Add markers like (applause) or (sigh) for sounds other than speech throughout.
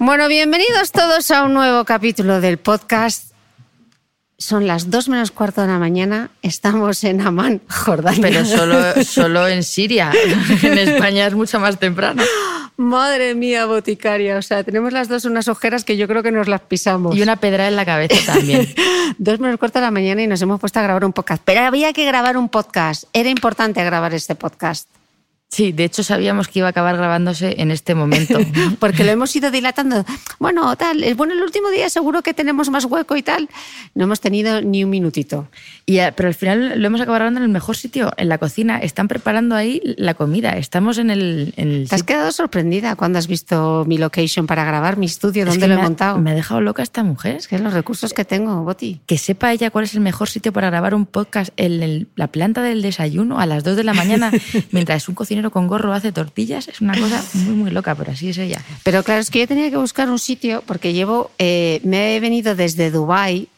Bueno, bienvenidos todos a un nuevo capítulo del podcast. Son las dos menos cuarto de la mañana, estamos en Amán, Jordania. Pero solo, solo en Siria. (laughs) En España es mucho más temprano. Madre mía, boticaria. O sea, tenemos las dos unas ojeras que yo creo que nos las pisamos. Y una pedra en la cabeza también. (laughs) dos menos cuarto de la mañana y nos hemos puesto a grabar un podcast. Pero había que grabar un podcast. Era importante grabar este podcast. Sí, de hecho sabíamos que iba a acabar grabándose en este momento. (laughs) Porque lo hemos ido dilatando. Bueno, tal, bueno, el último día seguro que tenemos más hueco y tal. No hemos tenido ni un minutito. Y, pero al final lo hemos acabado grabando en el mejor sitio, en la cocina. Están preparando ahí la comida. Estamos en el... En el ¿Te has quedado sorprendida cuando has visto mi location para grabar, mi estudio, dónde lo he me montado? Ha, me ha dejado loca esta mujer. Es que los recursos que tengo, Boti. Que sepa ella cuál es el mejor sitio para grabar un podcast en el, la planta del desayuno a las 2 de la mañana, (laughs) mientras un cocinero con gorro hace tortillas, es una cosa (laughs) muy, muy loca, pero así es ella. Pero claro, es que yo tenía que buscar un sitio porque llevo, eh, me he venido desde Dubai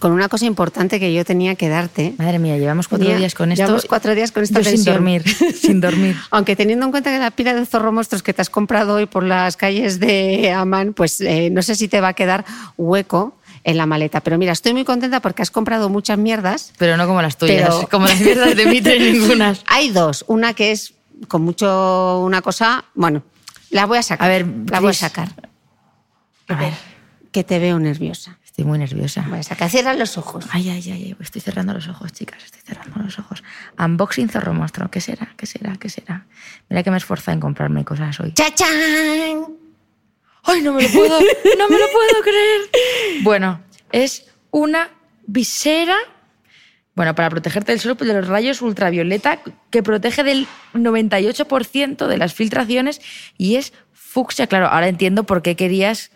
con una cosa importante que yo tenía que darte. Madre mía, llevamos cuatro días con esto. Llevamos cuatro días con esta Yo sin dormir, (laughs) sin dormir. Aunque teniendo en cuenta que la pila de zorro monstruos que te has comprado hoy por las calles de Amán, pues eh, no sé si te va a quedar hueco en la maleta. Pero mira, estoy muy contenta porque has comprado muchas mierdas. Pero no como las tuyas, Pero- como las mierdas de Mitre (laughs) ninguna. Hay dos. Una que es con mucho una cosa. Bueno, la voy a sacar. A ver, la voy a sacar. A ver, que te veo nerviosa. Estoy muy nerviosa. Voy a sacar. Cierra los ojos. Ay, ay, ay, ay, estoy cerrando los ojos, chicas, estoy cerrando los ojos. Unboxing Zorro Monstruo, ¿qué será? ¿Qué será? ¿Qué será? Mira que me esfuerzo en comprarme cosas hoy. ¡Chachán! ¡Ay, no me lo puedo! ¡No me lo puedo creer! Bueno, es una visera. Bueno, para protegerte del sol de los rayos ultravioleta, que protege del 98% de las filtraciones y es fucsia. Claro, ahora entiendo por qué querías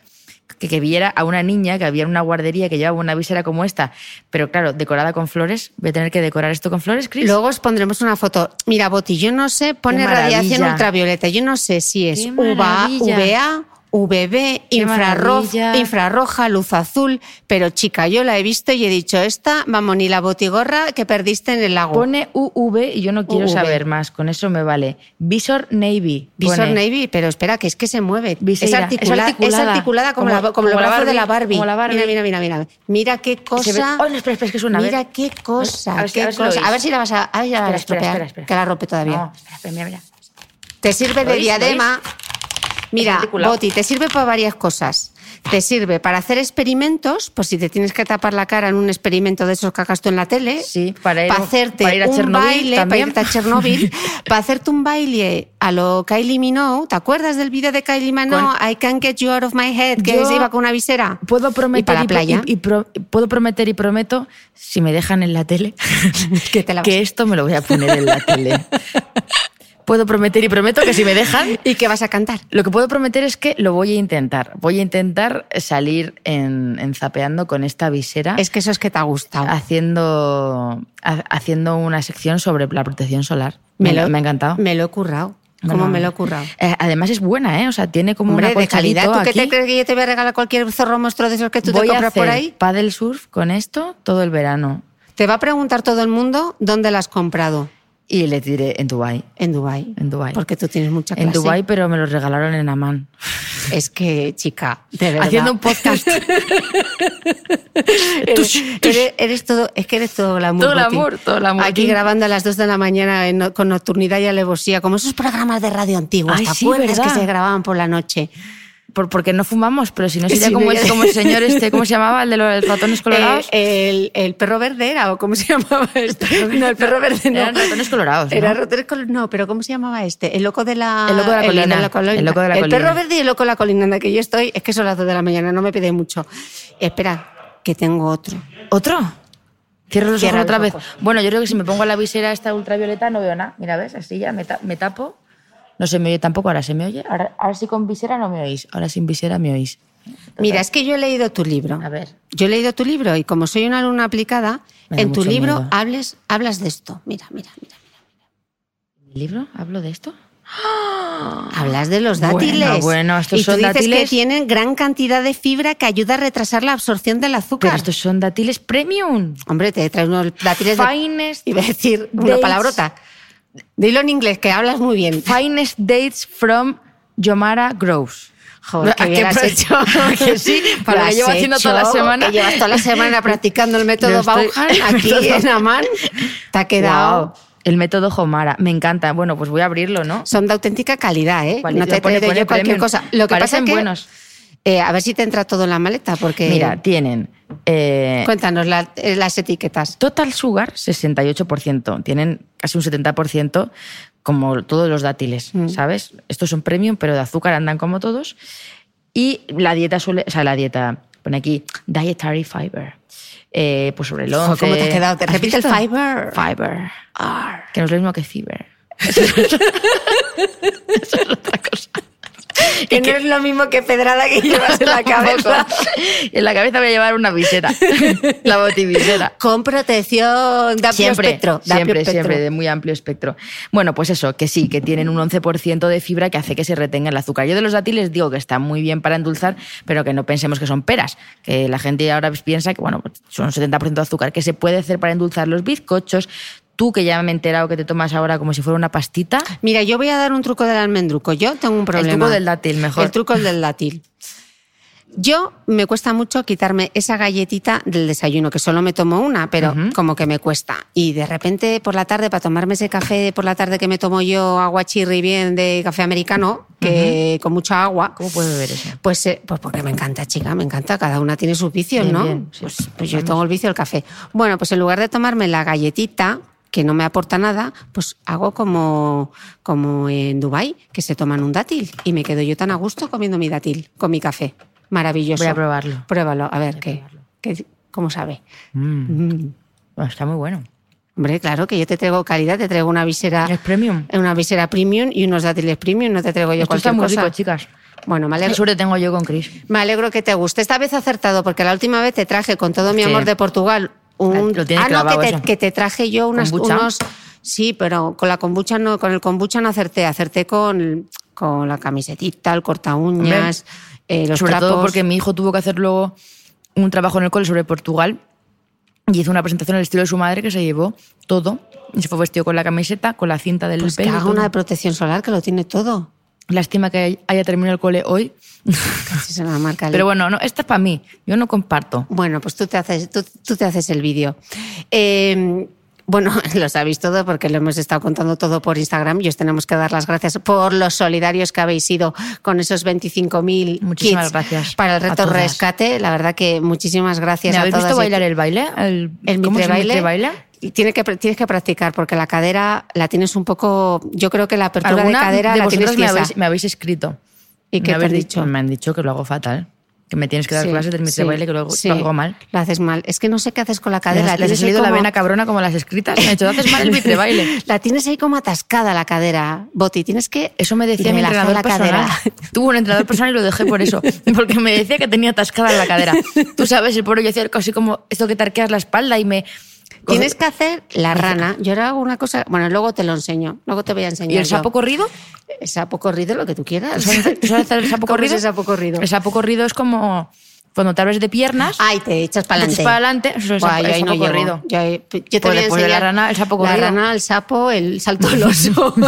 que, que viera a una niña que había en una guardería que llevaba una visera como esta, pero claro, decorada con flores. Voy a tener que decorar esto con flores, Chris. Luego os pondremos una foto. Mira, Boti, yo no sé, pone radiación ultravioleta. Yo no sé si es UVA. VA, VB, infrarroja, maravilla. infrarroja, luz azul. Pero chica, yo la he visto y he dicho, esta, vamos, ni la botigorra que perdiste en el lago. Pone UV y yo no quiero UV. saber más, con eso me vale. Visor Navy. Visor pone. Navy, pero espera, que es que se mueve. Viseira. Es, articula- Es articulada. es articulada como, Como- la, como, de la Barbie, Barbie. como la Barbie. Mira, mira, mira, mira. Mira qué cosa. Oh, no, espera, espera, es que suena. Mira qué cosa, A ver si- qué a ver si lo cosa. oís. A ver si la vas a, a ver vas a Espera, espera, estropear, espera, espera. que la rompe todavía. No, espera, espera, mira, mira. Te sirve ¿Lo de diadema. Mira. Boti, te sirve para varias cosas. Te sirve para hacer experimentos, pues si te tienes que tapar la cara en un experimento de esos que hagas tú en la tele. Sí, para ir- hacerte para ir a un Chernobyl baile, también. para irte a Chernobyl, (laughs) para hacerte un baile a lo Kylie Minogue. ¿Te acuerdas del vídeo de Kylie Minogue? I can't get you out of my head, que Yo se iba con una visera. Puedo Y prometer para y, la pro- playa. y- y pro- puedo prometer y prometo, si me dejan en la tele, (laughs) Que te la que esto me lo voy a poner en la tele. (laughs) puedo prometer y prometo que si me dejan, (laughs) ¿Y qué vas a cantar? lo que puedo prometer es que lo voy a intentar. Voy a intentar salir en, en zapeando con esta visera, Es que eso es que te ha gustado. haciendo, ha- haciendo una sección sobre la protección solar. Me, lo- me ha encantado. Me lo he currado. ¿Cómo Bueno, me lo he currado? eh, además es buena, ¿eh? O sea, tiene como Hombre, una de calidad. ¿Tú qué te crees que yo te voy a regalar cualquier zorro monstruo de esos que tú Voy te a compras hacer por ahí? paddle surf con esto todo el verano. Te va a preguntar todo el mundo dónde la has comprado. Y le tiré en Dubai. En Dubai. En Dubái. Porque tú tienes mucha clase. En Dubai, pero me lo regalaron en Amán. Es que, chica, de verdad. Haciendo un podcast. (laughs) eres, eres- eres todo, es que eres todo glamour. Todo Boti. glamour, todo glamour. Aquí grabando a las 2 de la mañana en- con nocturnidad y alevosía, como esos programas de radio antiguos, Ay, ¿te acuerdas que se grababan por la noche? Por- porque no fumamos, pero si no sería Sí, como, no, el, como el señor este, ¿cómo se llamaba? El de los ratones (laughs) colorados. Eh, el, el perro verde era, o cómo se llamaba este. No, el perro verde no. Eran ratones colorados, ¿no? Era ratones col- no, pero ¿cómo se llamaba este? El loco de la... El loco de la colina. colina. El loco de la El colina. perro verde y el loco de la colina en la que yo estoy. Es que son las dos de la mañana, no me pide mucho. Espera, que tengo otro. ¿Otro? Cierro los Cierra ojos otra los vez. Bueno, yo creo que si me pongo la visera esta ultravioleta no veo nada. Mira, ¿ves? Así ya me, ta- me tapo. No se me oye tampoco, ahora se me oye. Ahora, ahora sí con visera no me oís. Ahora sin visera me oís. Mira, es que yo he leído tu libro. A ver. Yo he leído tu libro y como soy una alumna aplicada, en tu libro miedo. hables, hablas de esto. Mira, mira, mira. ¿Mi libro? ¿Hablo de esto? (gasps) Hablas de los Bueno, dátiles. bueno, estos y tú son dices que dátiles- tienen gran cantidad de fibra que ayuda a retrasar la absorción del azúcar. Pero estos son dátiles premium. Hombre, te traes unos dátiles de... Finest Iba a decir una dates. palabrota. Dilo en inglés, que hablas muy bien. Finest dates from Yomara Groves. Joder, qué ¿A bien has hecho. (laughs) ¿A que sí? (laughs) Para Lo que llevo haciendo toda la semana. Que llevas toda la semana (laughs) practicando el método Bauhan aquí en Amán. Te ha quedado... Guau, El método Jomara. Me encanta. Bueno, pues voy a abrirlo, ¿no? Son de auténtica calidad, ¿eh? Vale, no te pone- pone yo cualquier cosa. Lo que pasa Parecen es que... buenos. eh, a ver si te entra todo en la maleta, porque... Mira, tienen eh, Cuéntanos la- eh, las etiquetas. Total Sugar, 68%. Tienen casi un 70% como todos los dátiles, Mm. ¿sabes? Estos son premium, pero de azúcar andan como todos. Y la dieta suele... O sea, la dieta... Pone aquí Dietary Fiber. Eh, pues sobre el Joder, 11... ¿cómo te ha quedado? Te ¿Has repite el fiber. Fiber. Que no es lo mismo que fiber. (laughs) Eso es otra cosa. (laughs) Que no es lo mismo que pedrada que llevas en la (laughs) cabeza. (laughs) En la cabeza voy a llevar una visera. la botivisera. Con protección de amplio Siempre, espectro. de amplio siempre, espectro. siempre, de muy amplio espectro. Bueno, pues eso, que sí, que tienen un 11% de fibra que hace que se retenga el azúcar. Yo de los dátiles digo que están muy bien para endulzar, pero que no pensemos que son peras. Que la gente ahora piensa que, bueno, pues son un 70% de azúcar, que se puede hacer para endulzar los bizcochos. Tú, que ya me he enterado que te tomas ahora como si fuera una pastita, Mira, yo voy a dar un truco del almendruco. Yo tengo un problema. truco del dátil, mejor. El truco del dátil. Yo me cuesta mucho quitarme esa galletita del desayuno, que solo me tomo una, pero como que me cuesta. Y de repente por la tarde, para tomarme ese café por la tarde que me tomo yo, agua chirri bien de café americano, que con mucha agua. ¿cómo puedes beber eso? Pues, eh, pues porque me encanta, chica, me encanta. Cada una tiene sus vicios, Bien, ¿no? bien, sí. pues, pues yo tengo el vicio del café. Bueno, pues en lugar de tomarme la galletita, que no me aporta nada, pues hago como, como en Dubai que se toman un dátil. Y me quedo yo tan a gusto comiendo mi dátil con mi café. Maravilloso. Voy a probarlo. Pruébalo, a ver qué, qué- cómo sabe. Mm. Bueno, está muy bueno. Hombre, claro que yo te traigo calidad, te traigo una visera, Es premium. una visera premium y unos dátiles premium, no te traigo yo Esto está cualquier muy cosa. rico, chicas. Bueno, me Qué alegro. suerte tengo yo con Chris. Me alegro que te guste. Esta vez acertado, porque la última vez te traje con todo mi Sí. amor de Portugal un. Lo tienes ah, no, que te, que te traje yo unas, unos. Sí, pero con la kombucha no, con el kombucha no acerté, acerté con, con la camisetita, el corta uñas, eh, los sobre trapos. todo porque mi hijo tuvo que hacer luego un trabajo en el cole sobre Portugal y hizo una presentación al estilo de su madre que se llevó todo. Y se fue vestido con la camiseta, con la cinta del Pues que pelo. y haga una de protección solar, que lo tiene todo. Lástima que haya terminado el cole hoy. (laughs) Así se la marca el- Pero bueno, no, esta es para mí. Yo no comparto. Bueno, pues tú te haces, tú, tú te haces el vídeo. Eh, Bueno, (laughs) lo sabéis todo porque lo hemos estado contando todo por Instagram y os tenemos que dar las gracias por los solidarios que habéis sido con esos 25.000 Muchísimas kits gracias para el reto rescate. La verdad que muchísimas gracias ¿Me a habéis todas. visto bailar el baile? El, el ¿Cómo mitre baile? Y tiene que, tienes que practicar porque la cadera la tienes un poco. Yo creo que la apertura de ¿Alguna cadera de la tienes me habéis, me habéis escrito? ¿Y Me qué te habéis dicho? Me han dicho que lo hago fatal. Que me tienes que dar Sí, clases del sí, baile, que lo sí. lo hago mal. Lo haces mal. Es que no sé qué haces con la Les, cadera. les Tienes ahí salido la como- vena cabrona como las escritas. Me ha dicho, haces mal el mitre baile. (laughs) La tienes ahí como atascada la cadera, Boti. Tienes que. Eso me decía mi entrenador la personal. cadera. (laughs) Tuvo un entrenador personal y lo dejé por eso. (laughs) Porque me decía que tenía atascada la cadera. Tú sabes, el pobre yo hacía casi como esto que te arqueas la espalda y me... Tienes que hacer la rana. Yo ahora hago una cosa. Bueno, luego te lo enseño. Luego te voy a enseñar. ¿Y el yo. sapo corrido? El sapo corrido, lo que tú quieras. ¿Tú sabes, hacer el sapo (laughs) ¿Cómo corrido? es el sapo corrido? El sapo corrido es como cuando te abres de piernas, Ay, te echas para te adelante. echas para adelante, eso es el sapo, yo el ahí no corrido. Yo, ahí- yo te Pues voy a de la enseñar rana, el sapo La corrido. rana, el sapo, el salto al oso. (laughs)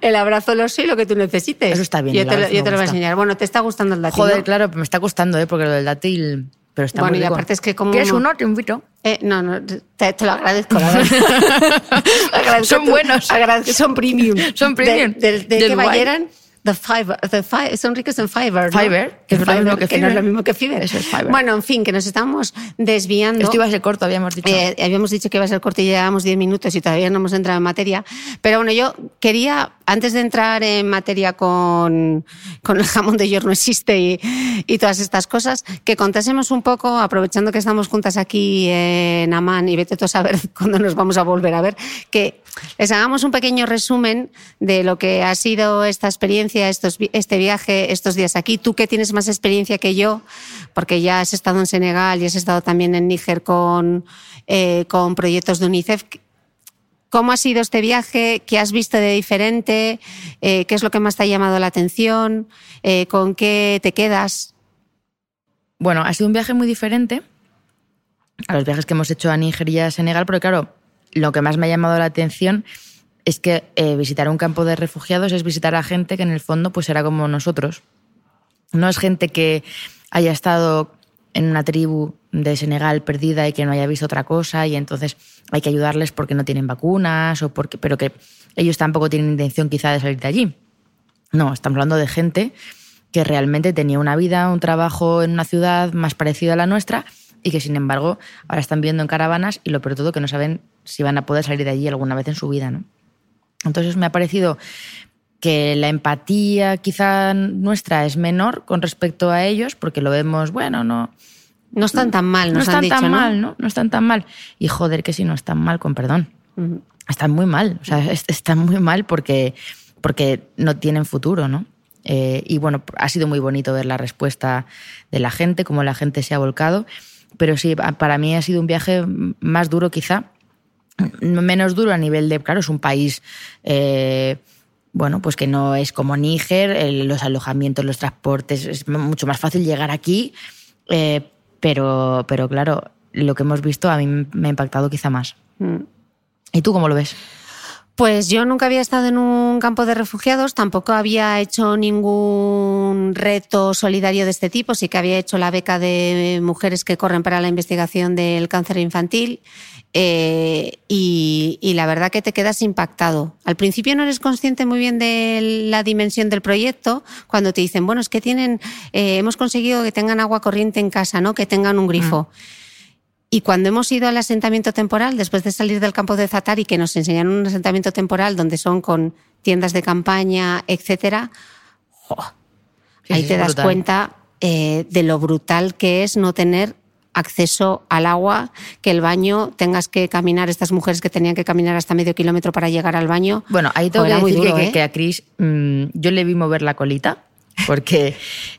el abrazo al oso y lo que tú necesites. Eso está bien, Yo te, lo- yo te lo voy a enseñar. Bueno, ¿te está gustando el dátil? Joder, no? claro, me está costando, ¿eh? porque lo del dátil... Pero está Bueno, muy y rico. aparte es que como ¿Quieres uno-? Te invito. Eh, no, no, te, te lo agradezco, la. (laughs) Agradezco Son tu- buenos. agradezco- son premium. Son premium. De, de, de que vayeran, the fiber, the fi- son ricos en fiber. ¿no? Fiber, que es mismo que que no es fiber. lo mismo que fiber. Eso es fiber. Bueno, en fin, que nos estamos desviando. Esto iba a ser corto, habíamos dicho. Eh, habíamos dicho que iba a ser corto y llevamos 10 minutos y todavía no hemos entrado en materia. Pero bueno, yo quería, antes de entrar en materia con, con el jamón de york no existe y, y todas estas cosas, que contásemos un poco, aprovechando que estamos juntas aquí en Amán y vete tú a saber (laughs) cuándo nos vamos a volver a ver, que les hagamos un pequeño resumen de lo que ha sido esta experiencia, estos, vi- este viaje, estos días aquí. Tú que tienes más experiencia que yo, porque ya has estado en Senegal y has estado también en Níger con, eh, con proyectos de UNICEF. ¿Cómo ha sido este viaje? ¿Qué has visto de diferente? Eh, ¿Qué es lo que más te ha llamado la atención? Eh, ¿Con qué te quedas? Bueno, ha sido un viaje muy diferente a los viajes que hemos hecho a Níger y a Senegal, porque claro, lo que más me ha llamado la atención es que eh, visitar un campo de refugiados es visitar a gente que en el fondo pues era como nosotros. No es gente que haya estado en una tribu de Senegal perdida y que no haya visto otra cosa y entonces hay que ayudarles porque no tienen vacunas o porque pero que ellos tampoco tienen intención quizá de salir de allí. No, estamos hablando de gente que realmente tenía una vida, un trabajo en una ciudad más parecida a la nuestra y que sin embargo ahora están viviendo en caravanas y lo peor todo que no saben si van a poder salir de allí alguna vez en su vida, ¿no? Entonces me ha parecido que la empatía quizá nuestra es menor con respecto a ellos porque lo vemos, bueno, no, No están tan mal, no están han dicho, tan ¿no? mal, ¿no? No están tan mal. Y joder, que si no están mal, con perdón. Están muy mal. O sea, est- están muy mal porque, porque no tienen futuro, ¿no? Eh, y bueno, ha sido muy bonito ver la respuesta de la gente, cómo la gente se ha volcado. Pero sí, pa- para mí ha sido un viaje más duro quizá. Menos duro a nivel de, claro, es un país, eh, bueno, pues que no es como Níger, los alojamientos, los transportes, es mucho más fácil llegar aquí. eh, pero, pero claro, lo que hemos visto a mí me ha impactado quizá más. Mm. ¿Y tú cómo lo ves? Pues yo nunca había estado en un campo de refugiados, tampoco había hecho ningún reto solidario de este tipo, sí que había hecho la beca de mujeres que corren para la investigación del cáncer infantil eh, y, y la verdad que te quedas impactado. Al principio no eres consciente muy bien de la dimensión del proyecto cuando te dicen, bueno, es que tienen, eh, hemos conseguido que tengan agua corriente en casa, ¿no? que tengan un grifo. Y cuando hemos ido al asentamiento temporal, después de salir del campo de Zatari, que nos enseñaron un asentamiento temporal donde son con tiendas de campaña, etcétera, Sí, ahí te das brutal. cuenta eh, de lo brutal que es no tener acceso al agua, que el baño tengas que caminar, estas mujeres que tenían que caminar hasta medio kilómetro para llegar al baño. Bueno, ahí tengo Joder, que decir duro, que, ¿eh? que a Chris mm, yo le vi mover la colita porque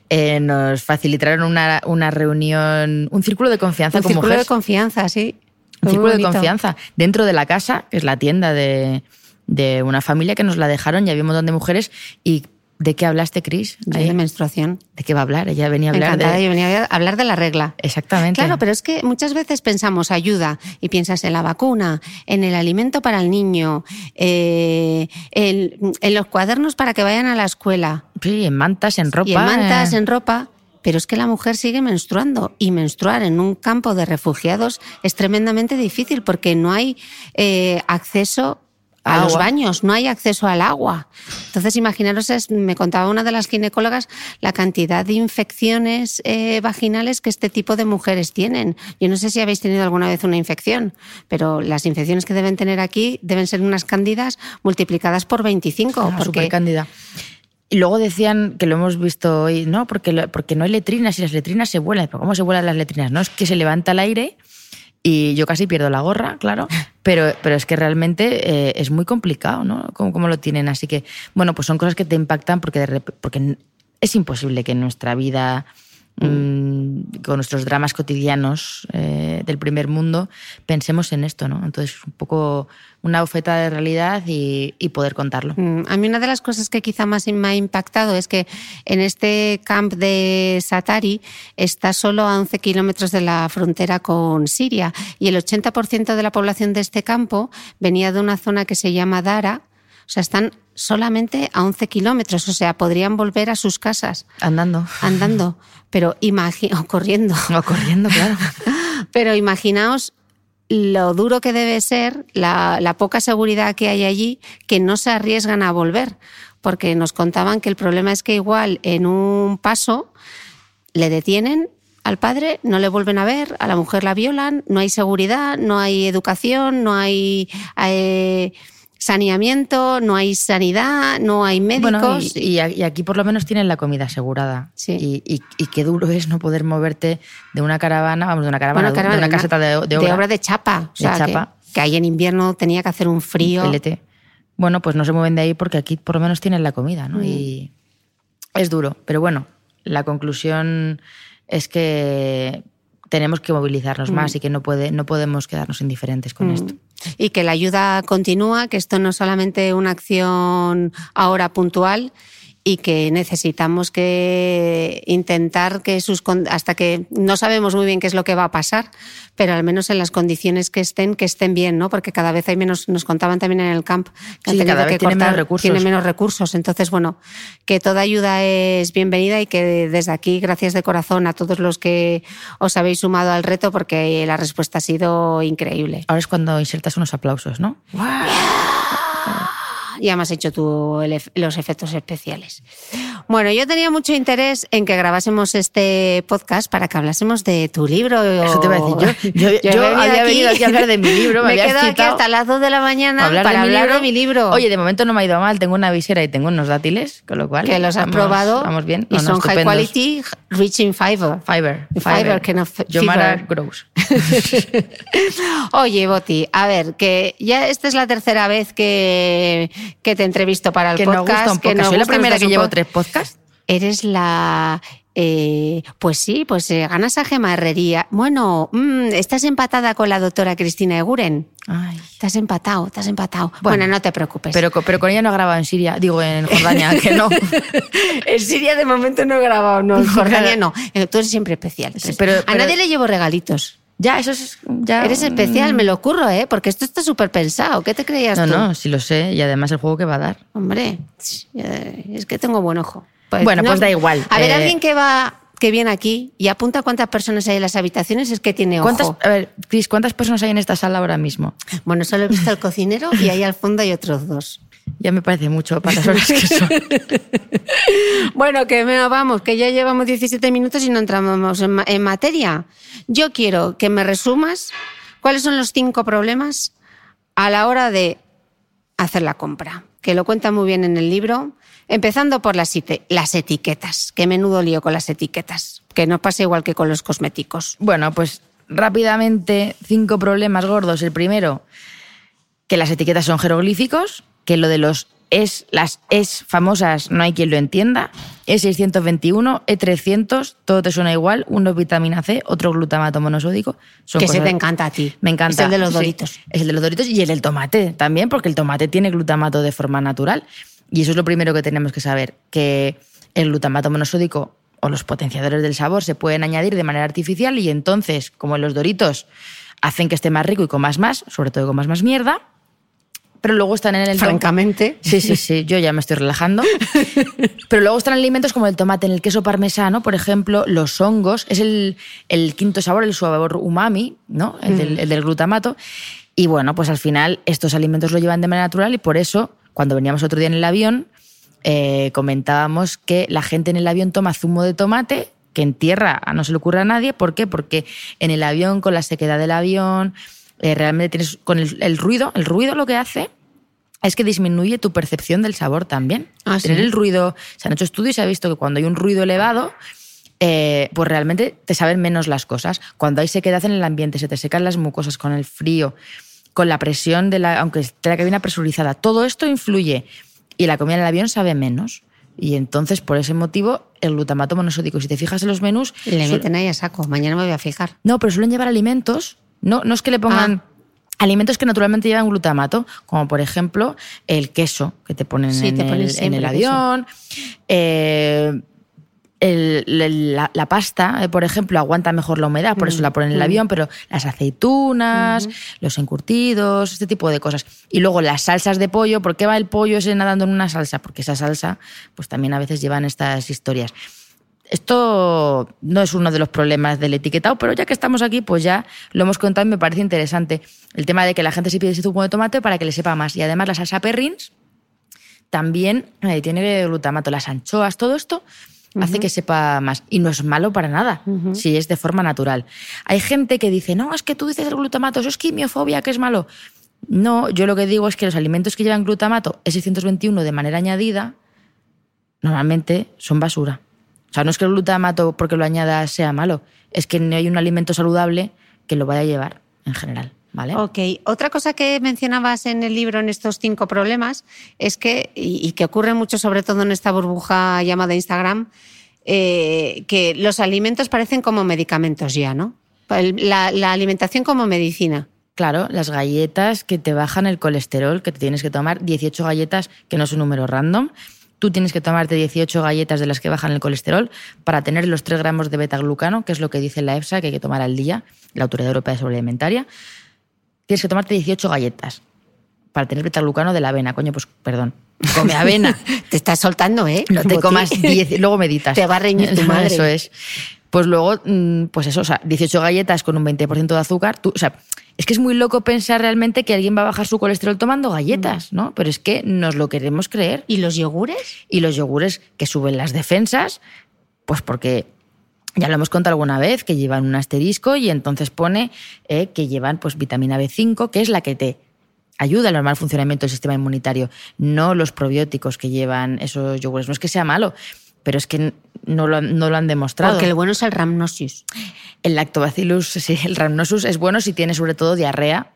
eh, nos facilitaron una, una reunión, un círculo de confianza un con círculo mujeres. de confianza, sí. un Muy círculo de confianza dentro de la casa, que es la tienda de, de una familia que nos la dejaron, y había un montón de mujeres. ¿Y de qué hablaste, Ahí. de menstruación. ¿De qué va a hablar? Ella venía a hablar Encantada, de... yo venía a hablar de la regla. Exactamente. Claro, pero es que muchas veces pensamos ayuda y piensas en la vacuna, en el alimento para el niño, eh, en, en los cuadernos para que vayan a la escuela, Sí, en mantas, en ropa. y en mantas, eh, en ropa. pero es que la mujer sigue menstruando y menstruar en un campo de refugiados es tremendamente difícil porque no hay eh, acceso a Agua. los baños, no hay acceso al agua. Entonces, imaginaros, es- me contaba una de las ginecólogas la cantidad de infecciones eh, vaginales que este tipo de mujeres tienen. Yo no sé si habéis tenido alguna vez una infección, pero las infecciones que deben tener aquí deben ser unas cándidas multiplicadas por 25. Ah, porque supercándida. Y luego decían, que lo hemos visto hoy, no, porque, porque no hay letrinas y las letrinas se vuelan. ¿Pero cómo se vuelan las letrinas? No, es que se levanta el aire y yo casi pierdo la gorra, claro, (laughs) pero, pero es que realmente eh, es muy complicado, ¿no? Cómo, cómo lo tienen. Así que, bueno, pues son cosas que te impactan porque, de rep- porque es imposible que en nuestra vida, mm, con nuestros dramas cotidianos eh, del primer mundo, pensemos en esto, ¿no? Entonces, un poco una bofeta de realidad y, y poder contarlo. Mm, A mí una de las cosas que quizá más me ha impactado es que en este camp de Satari está solo a 11 kilómetros de la frontera con Siria y el 80% de la población de este campo venía de una zona que se llama Dara. O sea, están solamente a 11 kilómetros, o sea, podrían volver a sus casas Andando. andando, pero o corriendo. O corriendo, claro. (laughs) Pero imaginaos lo duro que debe ser, la, la poca seguridad que hay allí, que no se arriesgan a volver. Porque nos contaban que el problema es que igual en un paso le detienen al padre, no le vuelven a ver, a la mujer la violan, no hay seguridad, no hay educación, no hay eh, saneamiento, no hay sanidad, no hay médicos. Bueno, y, aquí por lo menos tienen la comida asegurada. Sí. Y, y- y qué duro es no poder moverte de una caravana, vamos, de una caravana, Bueno, de- caravana, de una caseta de, de obra. de chapa. O De sea, que- chapa. Que, ahí en invierno tenía que hacer un frío. pelete. Bueno, pues no se mueven de ahí porque aquí por lo menos tienen la comida, Mm. ¿no? Y es duro. Pero bueno, la conclusión es que tenemos que movilizarnos Mm. más y que no, puede, no podemos quedarnos indiferentes con esto. Y que la ayuda continúa, que esto no es solamente una acción ahora puntual y que necesitamos que intentar que sus con- hasta que no sabemos muy bien qué es lo que va a pasar, pero al menos en las condiciones que estén que estén bien, ¿no? Porque cada vez hay menos nos contaban también en el camp que han Sí, tenido cada vez que tienen cortar, menos recursos. tienen menos recursos, entonces bueno, que toda ayuda es bienvenida y que desde aquí gracias de corazón a todos los que os habéis sumado al reto porque la respuesta ha sido increíble. Ahora es cuando insertas unos aplausos, ¿no? Ya me has hecho tú el los efectos especiales. Bueno, yo tenía mucho interés en que grabásemos este podcast para que hablásemos de tu libro. Eso te iba a decir yo. (laughs) Yo- he yo venido había venido aquí a hablar de mi libro, (laughs) me Me, habías quedo aquí hasta las 2 de la mañana Hablar para de hablar libro. de mi libro. Oye, de momento no me ha ido mal. Tengo una visera y tengo unos dátiles, con lo cual. que los has vamos- probado Vamos bien. y No, no, son high quality, rich in fiber. Fiber. Fiber, que no Yomara. Gross. (laughs) Oye, Boti, a ver, que ya esta es la tercera vez que, que te entrevisto para el que podcast. nos gusta un que podcast. nos Soy la primera que llevo tres podcasts. Eres la... eh, pues sí, pues eh, ganas a Gema Herrería. Bueno, mm, estás empatada con la doctora Cristina Eguren. Ay. Estás empatado, estás empatado. Bueno, Bueno, no te preocupes. Pero, pero con ella no he grabado en Siria, digo en Jordania, que no. (laughs) en Siria de momento no he grabado, no. En Jordania no. Eh, Tú eres siempre especial. Pero- a nadie le llevo regalitos. Ya, eso es. Ya, Eres especial, me lo ocurro, ¿eh? Porque esto está súper pensado. ¿Qué te creías No, tú? no, sí lo sé. Y además el juego que va a dar. Hombre, es que tengo buen ojo. Bueno, pues da igual. A ver, Eh, alguien que va que viene aquí y apunta cuántas personas hay en las habitaciones es que tiene ojo. ¿Cuántas, a ver, Cris, ¿cuántas personas hay en esta sala ahora mismo? Bueno, solo he visto al cocinero y ahí al fondo hay otros dos. Ya me parece mucho para las horas que son. (laughs) Bueno, que me vamos, que ya llevamos 17 minutos y no entramos en, en materia. Yo quiero que me resumas cuáles son los cinco problemas a la hora de hacer la compra, que lo cuenta muy bien en el libro, empezando por las, las etiquetas, que menudo lío con las etiquetas, que no pasa igual que con los cosméticos. Bueno, pues rápidamente, cinco problemas gordos. El primero, que las etiquetas son jeroglíficos, que lo de los es, las es famosas no hay quien lo entienda. E E621, E300, todo te suena igual. Uno es vitamina C, otro glutamato monosódico. Son que se te encanta a ti. Me encanta. Es el de los sí. doritos. Es el de los doritos y el del tomate también, porque el tomate tiene glutamato de forma natural. Y eso es lo primero que tenemos que saber, que el glutamato monosódico o los potenciadores del sabor se pueden añadir de manera artificial y entonces, como en los doritos, hacen que esté más rico y comas más, sobre todo comas más mierda, pero luego están en el... Francamente. Sí, sí, sí, yo ya me estoy relajando. (laughs) Pero luego están alimentos como el tomate en el queso parmesano, por ejemplo, los hongos, es el, el quinto sabor, el sabor umami, ¿no? El del, el del glutamato. Y bueno, pues al final estos alimentos lo llevan de manera natural y por eso, cuando veníamos otro día en el avión, eh, comentábamos que la gente en el avión toma zumo de tomate, que en tierra no se le ocurre a nadie. ¿Por qué? Porque en el avión, con la sequedad del avión, eh, realmente tienes con el, el ruido, el ruido lo que hace es que disminuye tu percepción del sabor también. Ah, ¿sí? Tener el ruido, se han hecho estudios y se ha visto que cuando hay un ruido elevado, eh, pues realmente te saben menos las cosas. Cuando hay sequedad en el ambiente, se te secan las mucosas con el frío, con la presión de la, aunque esté la cabina presurizada, todo esto influye y la comida en el avión sabe menos. Y entonces, por ese motivo, el glutamato monosódico, si te fijas en los menús, Le meten ahí a saco. Mañana me voy a fijar. no, pero suelen llevar alimentos. No, no es que le pongan alimentos que naturalmente llevan glutamato, como por ejemplo el queso que te ponen, Sí, en, te ponen el, en avión. eh, el- el- la, la pasta, eh, por ejemplo, aguanta mejor la humedad, por eso la ponen en el avión, pero las aceitunas, los encurtidos, este tipo de cosas. Y luego las salsas de pollo, ¿por qué va el pollo ese nadando en una salsa? Porque esa salsa, pues también a veces llevan estas historias. Esto no es uno de los problemas del etiquetado, pero ya que estamos aquí, pues ya lo hemos contado y me parece interesante. El tema de que la gente se pide ese zumo de tomate para que le sepa más. Y además la salsa perrins también eh, tiene glutamato. Las anchoas, todo esto hace que sepa más. Y no es malo para nada, si es de forma natural. Hay gente que dice, no, es que tú dices el glutamato, eso es quimiofobia, que es malo. No, yo lo que digo es que los alimentos que llevan glutamato, S621 de manera añadida, normalmente son basura. O sea, no es que el glutamato, porque lo añadas, sea malo. Es que no hay un alimento saludable que lo vaya a llevar en general. ¿Vale? Ok, otra cosa que mencionabas en el libro en estos cinco problemas es que, y, y que ocurre mucho sobre todo en esta burbuja llamada Instagram, eh, que los alimentos parecen como medicamentos ya, ¿no? La, la alimentación como medicina. Claro, las galletas que te bajan el colesterol, que te tienes que tomar 18 galletas, que no es un número random. Tú tienes que tomarte 18 galletas de las que bajan el colesterol para tener los 3 gramos de beta-glucano, que es lo que dice la EFSA que hay que tomar al día, la Autoridad Europea de Seguridad Alimentaria. Tienes que tomarte 18 galletas para tener beta-glucano de la avena. Coño, pues perdón. Come avena. (laughs) Te estás soltando, ¿eh? No te comas 10, luego meditas. Te va a reñir tu (laughs) madre. Eso es. Pues luego, mm, pues eso, o sea, 18 galletas con un 20% de azúcar. Tú, o sea, es que es muy loco pensar realmente que alguien va a bajar su colesterol tomando galletas, ¿no? Pero es que nos lo queremos creer. ¿Y los yogures? Y los yogures que suben las defensas, pues porque ya lo hemos contado alguna vez, que llevan un asterisco y entonces pone eh, que llevan pues vitamina B5, que es la que te ayuda al normal funcionamiento del sistema inmunitario, no los probióticos que llevan esos yogures. No es que sea malo, pero es que no lo, no lo han demostrado. Porque el bueno es el rhamnosus. El lactobacillus, (laughs) sí, el rhamnosus es bueno si tiene sobre todo diarrea,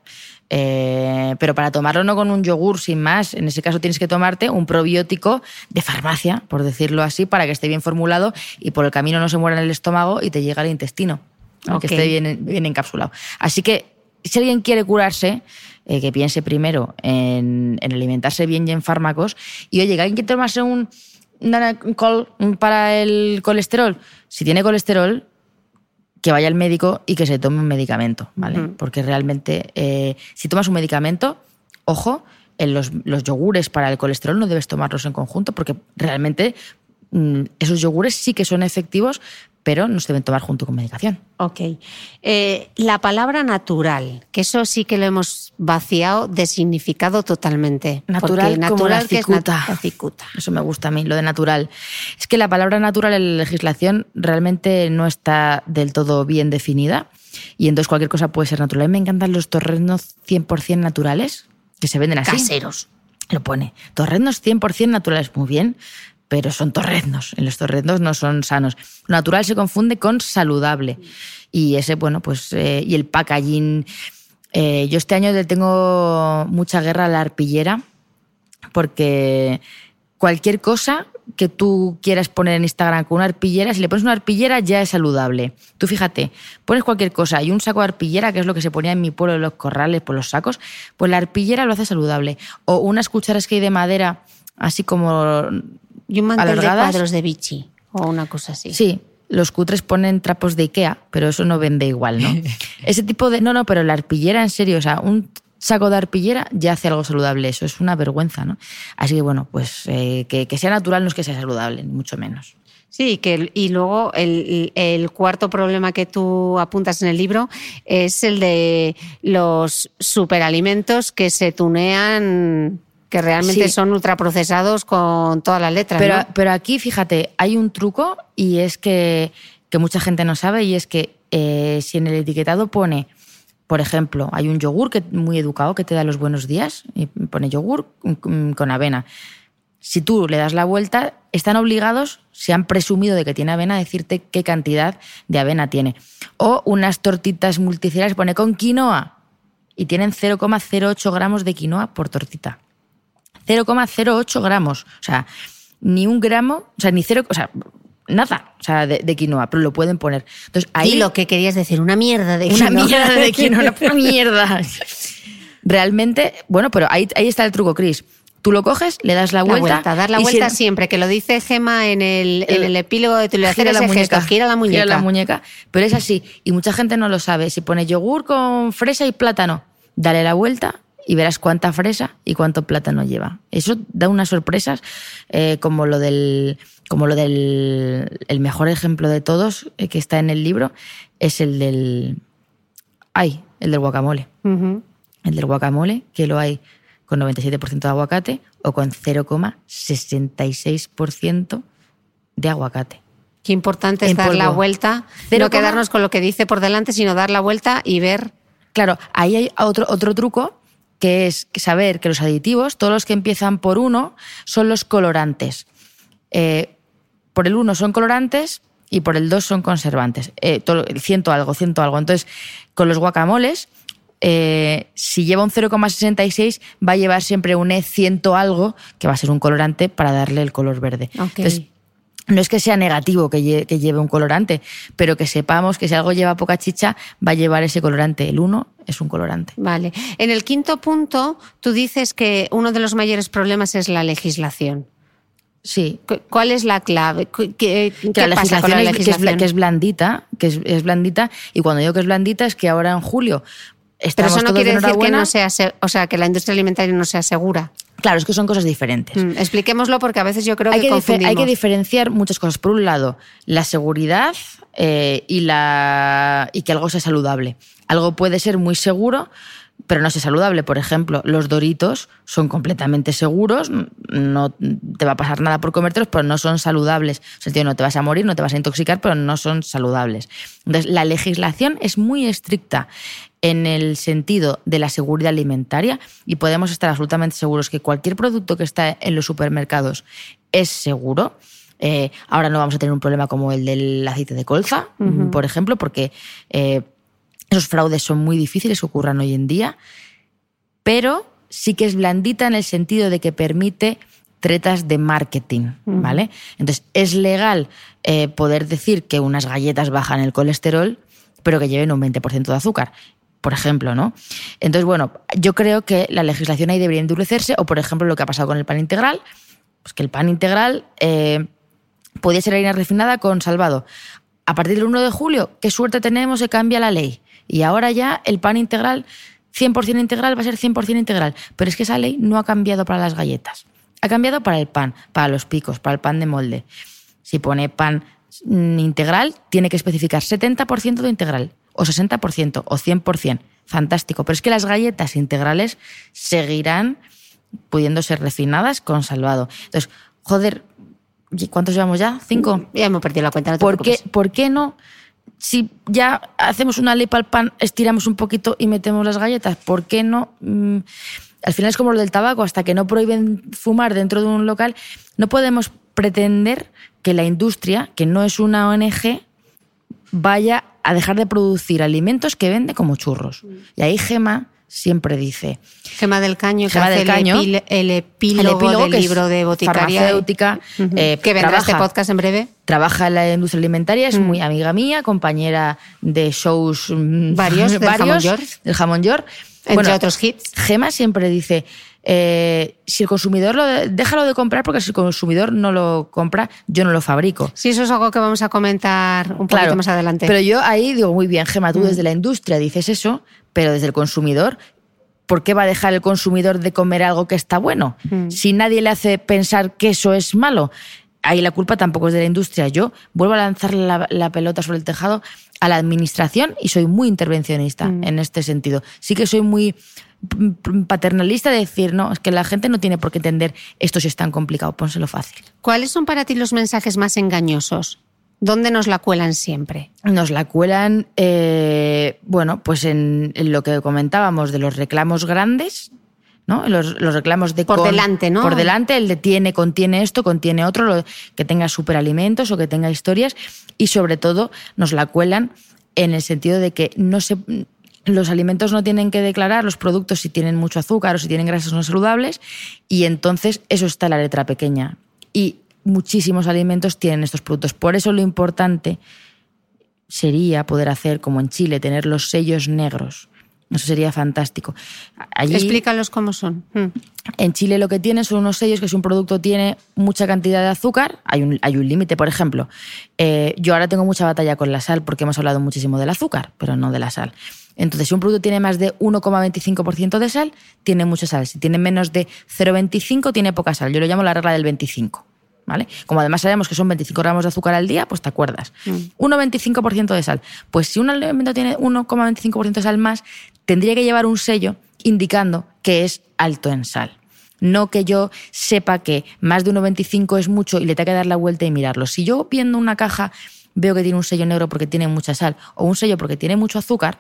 eh, pero para tomarlo no con un yogur sin más, en ese caso tienes que tomarte un probiótico de farmacia, por decirlo así, para que esté bien formulado y por el camino no se muera en el estómago y te llegue al intestino, ¿no? que Ok. esté bien, bien encapsulado. Así que si alguien quiere curarse, eh, que piense primero en, en alimentarse bien y en fármacos, y oye, que alguien quiere tomarse un, col para el colesterol, si tiene colesterol, que vaya al médico y que se tome un medicamento, ¿vale? Porque realmente, eh, si tomas un medicamento, ojo, en los, los yogures para el colesterol no debes tomarlos en conjunto, porque realmente mm, esos yogures sí que son efectivos, pero no se deben tomar junto con medicación. Ok. Eh, la palabra natural, que eso sí que lo hemos vaciado de significado totalmente. Natural Porque como la natural que es cicuta. cicuta. Eso me gusta a mí, lo de natural. Es que la palabra natural en la legislación realmente no está del todo bien definida y entonces cualquier cosa puede ser natural. A mí me encantan los torreznos 100% naturales, que se venden así. Caseros. Lo pone. Torreznos 100% naturales, muy bien, pero son torreznos. Los torreznos no son sanos. Natural se confunde con saludable. Y ese, bueno, pues, eh, y el packaging. Eh, yo este año le tengo mucha guerra a la arpillera, porque cualquier cosa que tú quieras poner en Instagram con una arpillera, si le pones una arpillera ya es saludable. Tú fíjate, pones cualquier cosa y un saco de arpillera, que es lo que se ponía en mi pueblo en los corrales, por los sacos, pues la arpillera lo hace saludable. O unas cucharas que hay de madera, así como Y un mantel de alargadas. cuadros de bichi o una cosa así. Sí, los cutres ponen trapos de Ikea, pero eso no vende igual, ¿no? (laughs) Ese tipo de... No, no, pero la arpillera, en serio, o sea, un saco de arpillera ya hace algo saludable. Eso es una vergüenza, ¿no? Así que bueno, pues eh, que, que sea natural no es que sea saludable, ni mucho menos. Sí, que, y luego el, el, cuarto problema que tú apuntas en el libro es el de los superalimentos que se tunean, que realmente Sí. son ultraprocesados con todas las letras. Pero, ¿no? pero aquí, fíjate, hay un truco y es que, que mucha gente no sabe y es que eh, si en el etiquetado pone, por ejemplo, hay un yogur que muy educado que te da los buenos días y pone yogur mm, con avena. Si tú le das la vuelta, están obligados, se han presumido de que tiene avena, a decirte qué cantidad de avena tiene. O unas tortitas multicelulares pone con quinoa y tienen 0,08 gramos de quinoa por tortita. 0,08 gramos. O sea, ni un gramo, o sea, ni cero, o sea, nada, o sea, de, de quinoa, pero lo pueden poner. Entonces, ahí Y lo que querías decir, una mierda de una quinoa. mierda de quinoa, una (laughs) pura mierda. Realmente, bueno, pero ahí, ahí está el truco, Chris. Tú lo coges, le das la La vuelta. vuelta, dar la vuelta si- siempre, que lo dice Gema en el, en El- epílogo de tu gira hacer ese gesto, gira la muñeca. Gira la muñeca. Pero es así. Y mucha gente no lo sabe. Si pone yogur con fresa y plátano, dale la vuelta y verás cuánta fresa y cuánto plátano lleva. Eso da unas sorpresas, eh, como lo del. Como lo del. El mejor ejemplo de todos eh, que está en el libro es el del. Ay, el del guacamole. El del guacamole, que lo hay con 97% de aguacate o con 0,66% de aguacate. Qué importante es dar la vuelta, no quedarnos con lo que dice por delante, sino dar la vuelta y ver. Claro, ahí hay otro, otro truco que es saber que los aditivos, todos los que empiezan por uno, son los colorantes. Eh, por el uno son colorantes y por el dos son conservantes. Eh, todo- ciento algo, ciento algo. Entonces, con los guacamoles, eh, si lleva un 0,66, va a llevar siempre un E ciento algo, que va a ser un colorante para darle el color verde. Entonces, no es que sea negativo que lleve un colorante, pero que sepamos que si algo lleva poca chicha, va a llevar ese colorante. El 1 es un colorante. Vale. En el quinto punto, tú dices que uno de los mayores problemas es la legislación. Sí. Cu- ¿Cuál es la clave? ¿Qué, la pasa con legislación, la es legislación? que es blandita, que es, es blandita, y cuando digo que es blandita es que ahora en julio Pero estamos eso no todos quiere de decir que no sea, se- o sea, que la industria alimentaria no sea segura. Claro, es que son cosas diferentes. Mm, Expliquémoslo porque a veces yo creo hay, que, que difer- confundimos. hay que diferenciar muchas cosas. Por un lado, la seguridad eh, y, la, y que algo sea saludable. Algo puede ser muy seguro, pero no sea saludable. Por ejemplo, los doritos son completamente seguros, no te va a pasar nada por comértelos, pero no son saludables. En sentido, no te vas a morir, no te vas a intoxicar, pero no son saludables. Entonces, la legislación es muy estricta en el sentido de la seguridad alimentaria y podemos estar absolutamente seguros que cualquier producto que está en los supermercados es seguro. Eh, ahora no vamos a tener un problema como el del aceite de colza, por ejemplo, porque eh, esos fraudes son muy difíciles que ocurran hoy en día, pero sí que es blandita en el sentido de que permite tretas de marketing, ¿vale? Entonces, es legal eh, poder decir que unas galletas bajan el colesterol, pero que lleven un 20% de azúcar, por ejemplo, ¿no? Entonces, bueno, yo creo que la legislación ahí debería endurecerse, o por ejemplo lo que ha pasado con el pan integral, pues que el pan integral eh, podía ser harina refinada con salvado. A partir del 1 de julio, qué suerte tenemos, se cambia la ley. Y ahora ya el pan integral, 100% integral, va a ser 100% integral. Pero es que esa ley no ha cambiado para las galletas. Ha cambiado para el pan, para los picos, para el pan de molde. Si pone pan mm, integral, tiene que especificar 70% de integral, o 60%, o 100%. Fantástico. Pero es que las galletas integrales seguirán pudiendo ser refinadas con salvado. Entonces, joder, ¿y ¿cuántos llevamos ya? ¿Cinco? Ya hemos perdido la cuenta, no te ¿Por qué. ¿Por qué no? Si ya hacemos una ley para el pan, estiramos un poquito y metemos las galletas, ¿por qué no? Mm, al final es como lo del tabaco, hasta que no prohíben fumar dentro de un local, no podemos pretender que la industria, que no es una ONG, vaya a dejar de producir alimentos que vende como churros. Y ahí Gema siempre dice, Gema del Caño, que Gema hace del Caño. el, el epílogo, el epílogo del que libro de boticaria. farmacéutica, eh, que vendrá este trabaja- podcast en breve. trabaja en la industria alimentaria, es muy amiga mía, compañera de shows mm, Varios, del Jamón York. del jamón york. Entre otros hits. Gema siempre dice, eh, si el consumidor lo de- déjalo de comprar porque si el consumidor no lo compra, yo no lo fabrico. Sí, eso es algo que vamos a comentar un poquito más adelante. Pero yo ahí digo, muy bien, Gema, tú desde la industria dices eso, pero desde el consumidor ¿por qué va a dejar el consumidor de comer algo que está bueno? Si nadie le hace pensar que eso es malo, ahí la culpa tampoco es de la industria. Yo vuelvo a lanzar la, la pelota sobre el tejado a la administración y soy muy intervencionista en este sentido. Sí que soy muy paternalista de decir, no, es que la gente no tiene por qué entender esto si es tan complicado, pónselo fácil. ¿Cuáles son para ti los mensajes más engañosos? ¿Dónde nos la cuelan siempre? Nos la cuelan, eh, bueno, pues en, en lo que comentábamos de los reclamos grandes, ¿no? Los, los reclamos de Por con- delante, ¿no? Por delante, el de tiene, contiene esto, contiene otro, lo- que tenga superalimentos o que tenga historias y sobre todo nos la cuelan en el sentido de que no se los alimentos no tienen que declarar los productos si tienen mucho azúcar o si tienen grasas no saludables y entonces eso está en la letra pequeña y muchísimos alimentos tienen estos productos. Por eso lo importante sería poder hacer como en Chile, tener los sellos negros. Eso sería fantástico. Allí, Explícalos cómo son. Mm. en Chile lo que tienen son unos sellos que si un producto tiene mucha cantidad de azúcar, hay un, hay un límite, por ejemplo. eh, yo ahora tengo mucha batalla con la sal porque hemos hablado muchísimo del azúcar, pero no de la sal. Entonces, si un producto tiene más de 1,25% de sal, tiene mucha sal. Si tiene menos de 0,25, tiene poca sal. Yo lo llamo la regla del 25. ¿Vale? Como además sabemos que son 25 gramos de azúcar al día, pues te acuerdas. 1,25% de sal. Pues si un alimento tiene 1,25% de sal más, tendría que llevar un sello indicando que es alto en sal. No que yo sepa que más de 1,25 es mucho y le tenga que dar la vuelta y mirarlo. Si yo viendo una caja veo que tiene un sello negro porque tiene mucha sal o un sello porque tiene mucho azúcar,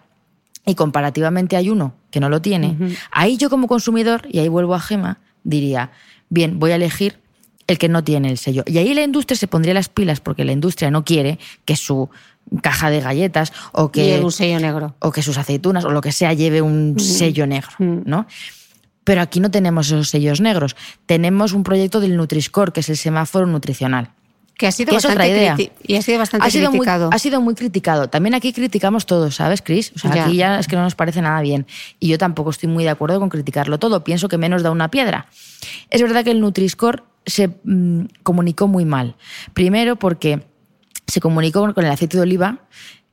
y comparativamente hay uno que no lo tiene, ahí yo como consumidor, y ahí vuelvo a Gema, diría, bien, voy a elegir el que no tiene el sello. Y ahí la industria se pondría las pilas porque la industria no quiere que su caja de galletas o que, un sello negro. o que sus aceitunas o lo que sea lleve un sello negro, ¿no? Pero aquí no tenemos esos sellos negros. Tenemos un proyecto del Nutri-Score, que es el semáforo nutricional. Que ha sido Que bastante otra idea. y ha sido bastante Ha sido, muy, criticado. ha sido muy criticado. También aquí criticamos todo, ¿sabes, Chris? O sea, Ya. aquí ya es que no nos parece nada bien. Y yo tampoco estoy muy de acuerdo con criticarlo todo. Pienso que menos da una piedra. Es verdad que el Nutri-Score se mm, comunicó muy mal. Primero porque se comunicó con- el aceite de oliva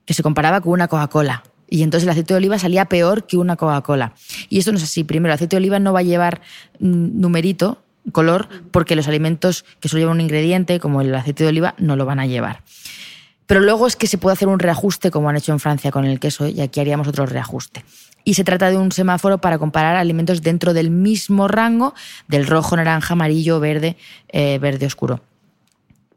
que se comparaba con una Coca-Cola. Y entonces el aceite de oliva salía peor que una Coca-Cola. Y esto no es así. Primero, el aceite de oliva no va a llevar mm, numerito, color, porque los alimentos que solo llevan un ingrediente, como el aceite de oliva, no lo van a llevar. Pero luego es que se puede hacer un reajuste, como han hecho en Francia con el queso, y aquí haríamos otro reajuste. Y se trata de un semáforo para comparar alimentos dentro del mismo rango del rojo, naranja, amarillo, verde, eh, verde oscuro.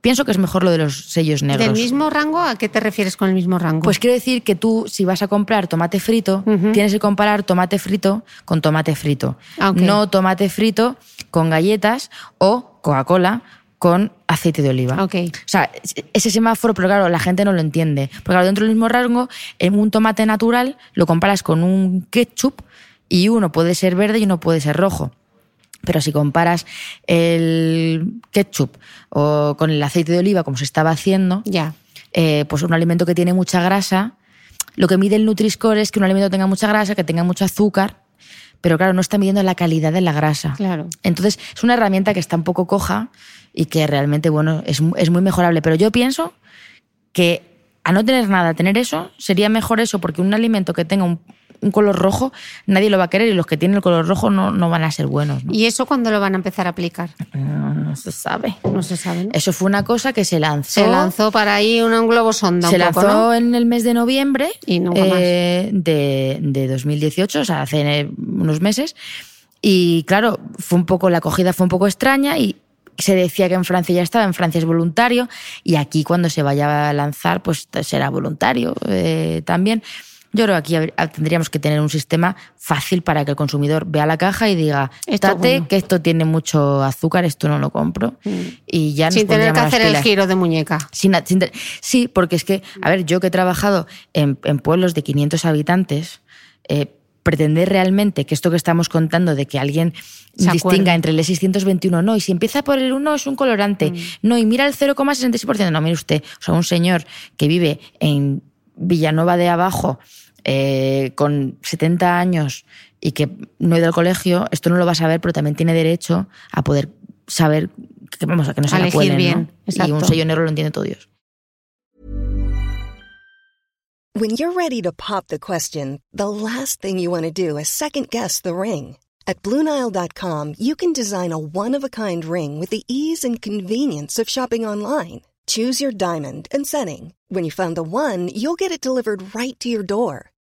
Pienso que es mejor lo de los sellos negros. ¿Del mismo rango? ¿A qué te refieres con el mismo rango? Pues quiero decir que tú, si vas a comprar tomate frito, tienes que comparar tomate frito con tomate frito. Ah. No tomate frito con galletas o Coca-Cola con aceite de oliva. Ok. O sea, ese semáforo, pero claro, la gente no lo entiende. Porque claro, dentro del mismo rango, en un tomate natural lo comparas con un ketchup y uno puede ser verde y uno puede ser rojo. Pero si comparas el ketchup o con el aceite de oliva, como se estaba haciendo, eh, pues un alimento que tiene mucha grasa, lo que mide el Nutri-Score es que un alimento tenga mucha grasa, que tenga mucho azúcar, pero claro, no está midiendo la calidad de la grasa. Claro. Entonces, es una herramienta que está un poco coja y que realmente, bueno, es, es muy mejorable. Pero yo pienso que a no tener nada, tener eso, sería mejor eso, porque un alimento que tenga un, un color rojo, nadie lo va a querer y los que tienen el color rojo no, no van a ser buenos. ¿no? ¿Y eso cuándo lo van a empezar a aplicar? No, no se sabe. No se sabe. Eso fue una cosa que se lanzó. Se lanzó para ahí un, un globo sonda Se un poco, lanzó en el mes de noviembre Y eh, de, de 2018, o sea, hace unos meses. Y claro, fue un poco, la acogida fue un poco extraña y se decía que en Francia ya estaba, en Francia es voluntario y aquí cuando se vaya a lanzar pues será voluntario eh, también. Yo creo que aquí habr- tendríamos que tener un sistema fácil para que el consumidor vea la caja y diga, Esto "Tate, bueno". que esto tiene mucho azúcar, esto no lo compro. Y ya Sin tener que hacer el giro de muñeca. Sin- sin te- sí, porque es que, a ver, yo que he trabajado en, en pueblos de 500 habitantes, eh, pretender realmente que esto que estamos contando de que alguien Se distinga entre el E621, no, y si empieza por el 1 es un colorante, Mm. no, y mira el 0,66%, no, mire usted, o sea, un señor que vive en Villanueva de Abajo eh, con 70 años y que no ha ido al colegio, esto no lo va a saber, pero también tiene derecho a poder saber que, vamos, a que no se A la elegir cuelen, ¿no? bien, Y un sello negro lo entiende todo Dios. When you're ready to pop the question, the last thing you want to do is second guess the ring. At Bluenile.com, you can design a one of a kind ring with the ease and convenience of shopping online. Choose your diamond and setting. When you find the one, you'll get it delivered right to your door.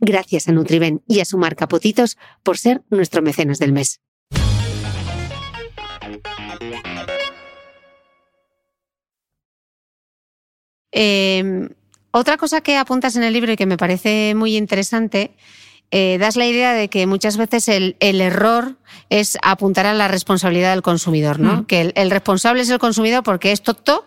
Gracias a Nutriben y a su marca Potitos por ser nuestro mecenas del mes. Eh, otra cosa que apuntas en el libro y que me parece muy interesante, eh, das la idea de que muchas veces el, el, error es apuntar a la responsabilidad del consumidor, ¿no? Mm. Que el, el responsable es el consumidor porque es tonto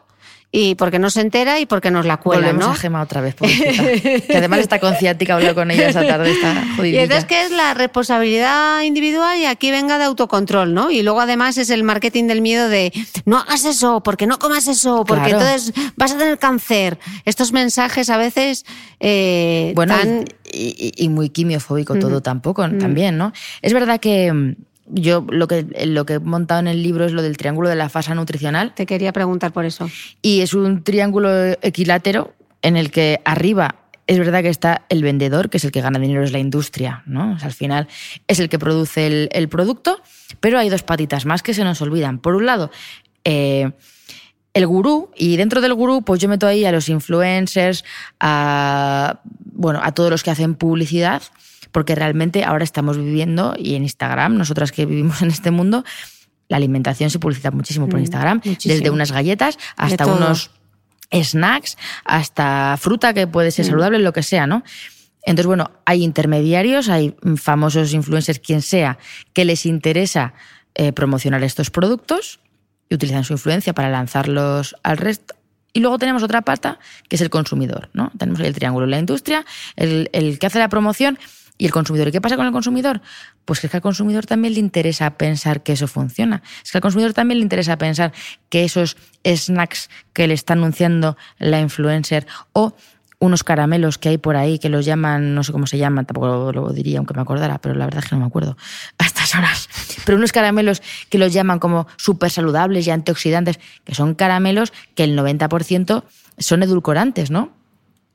y porque no se entera y porque nos la cuela, Volvemos ¿no? a Gema otra vez, que además está con ciática, habló con ella esa tarde, está (laughs) Y jodidilla. entonces que es la responsabilidad individual y aquí venga de autocontrol, ¿no? Y luego además es el marketing del miedo de no hagas eso, porque no comas eso, porque Claro. entonces vas a tener cáncer. Estos mensajes a veces eh, Bueno, tan- y, y- y muy quimiofóbico todo tampoco, también, ¿no? Es verdad que mm, yo lo que, lo que he montado en el libro es lo del triángulo de la fasa nutricional te quería preguntar por eso. y es un triángulo equilátero en el que arriba es verdad que está el vendedor, que es el que gana dinero, es la industria, ¿no? O sea, al final es el que produce el, el producto, pero hay dos patitas más que se nos olvidan. Por un lado, eh, el gurú, y dentro del gurú, pues yo meto ahí a los influencers, a, bueno, a todos los que hacen publicidad, porque realmente ahora estamos viviendo, y en Instagram, nosotras que vivimos en este mundo, la alimentación se publicita muchísimo por Mm, Instagram, muchísimo. desde unas galletas hasta unos snacks, hasta fruta que puede ser saludable, lo que sea, ¿no? Entonces, bueno, hay intermediarios, hay famosos influencers, quien sea, que les interesa eh, promocionar estos productos y utilizan su influencia para lanzarlos al resto. Y luego tenemos otra pata, que es el consumidor, ¿no? Tenemos ahí el triángulo, la industria, el, el que hace la promoción y el consumidor. ¿Y qué pasa con el consumidor? Pues que es que al consumidor también le interesa pensar que eso funciona. Es que al consumidor también le interesa pensar que esos snacks que le está anunciando la influencer o unos caramelos que hay por ahí que los llaman, no sé cómo se llaman, tampoco lo diría aunque me acordara, pero la verdad es que no me acuerdo a estas horas. (laughs) Pero unos caramelos que los llaman como súper saludables y antioxidantes, que son caramelos que el 90% son edulcorantes, ¿no?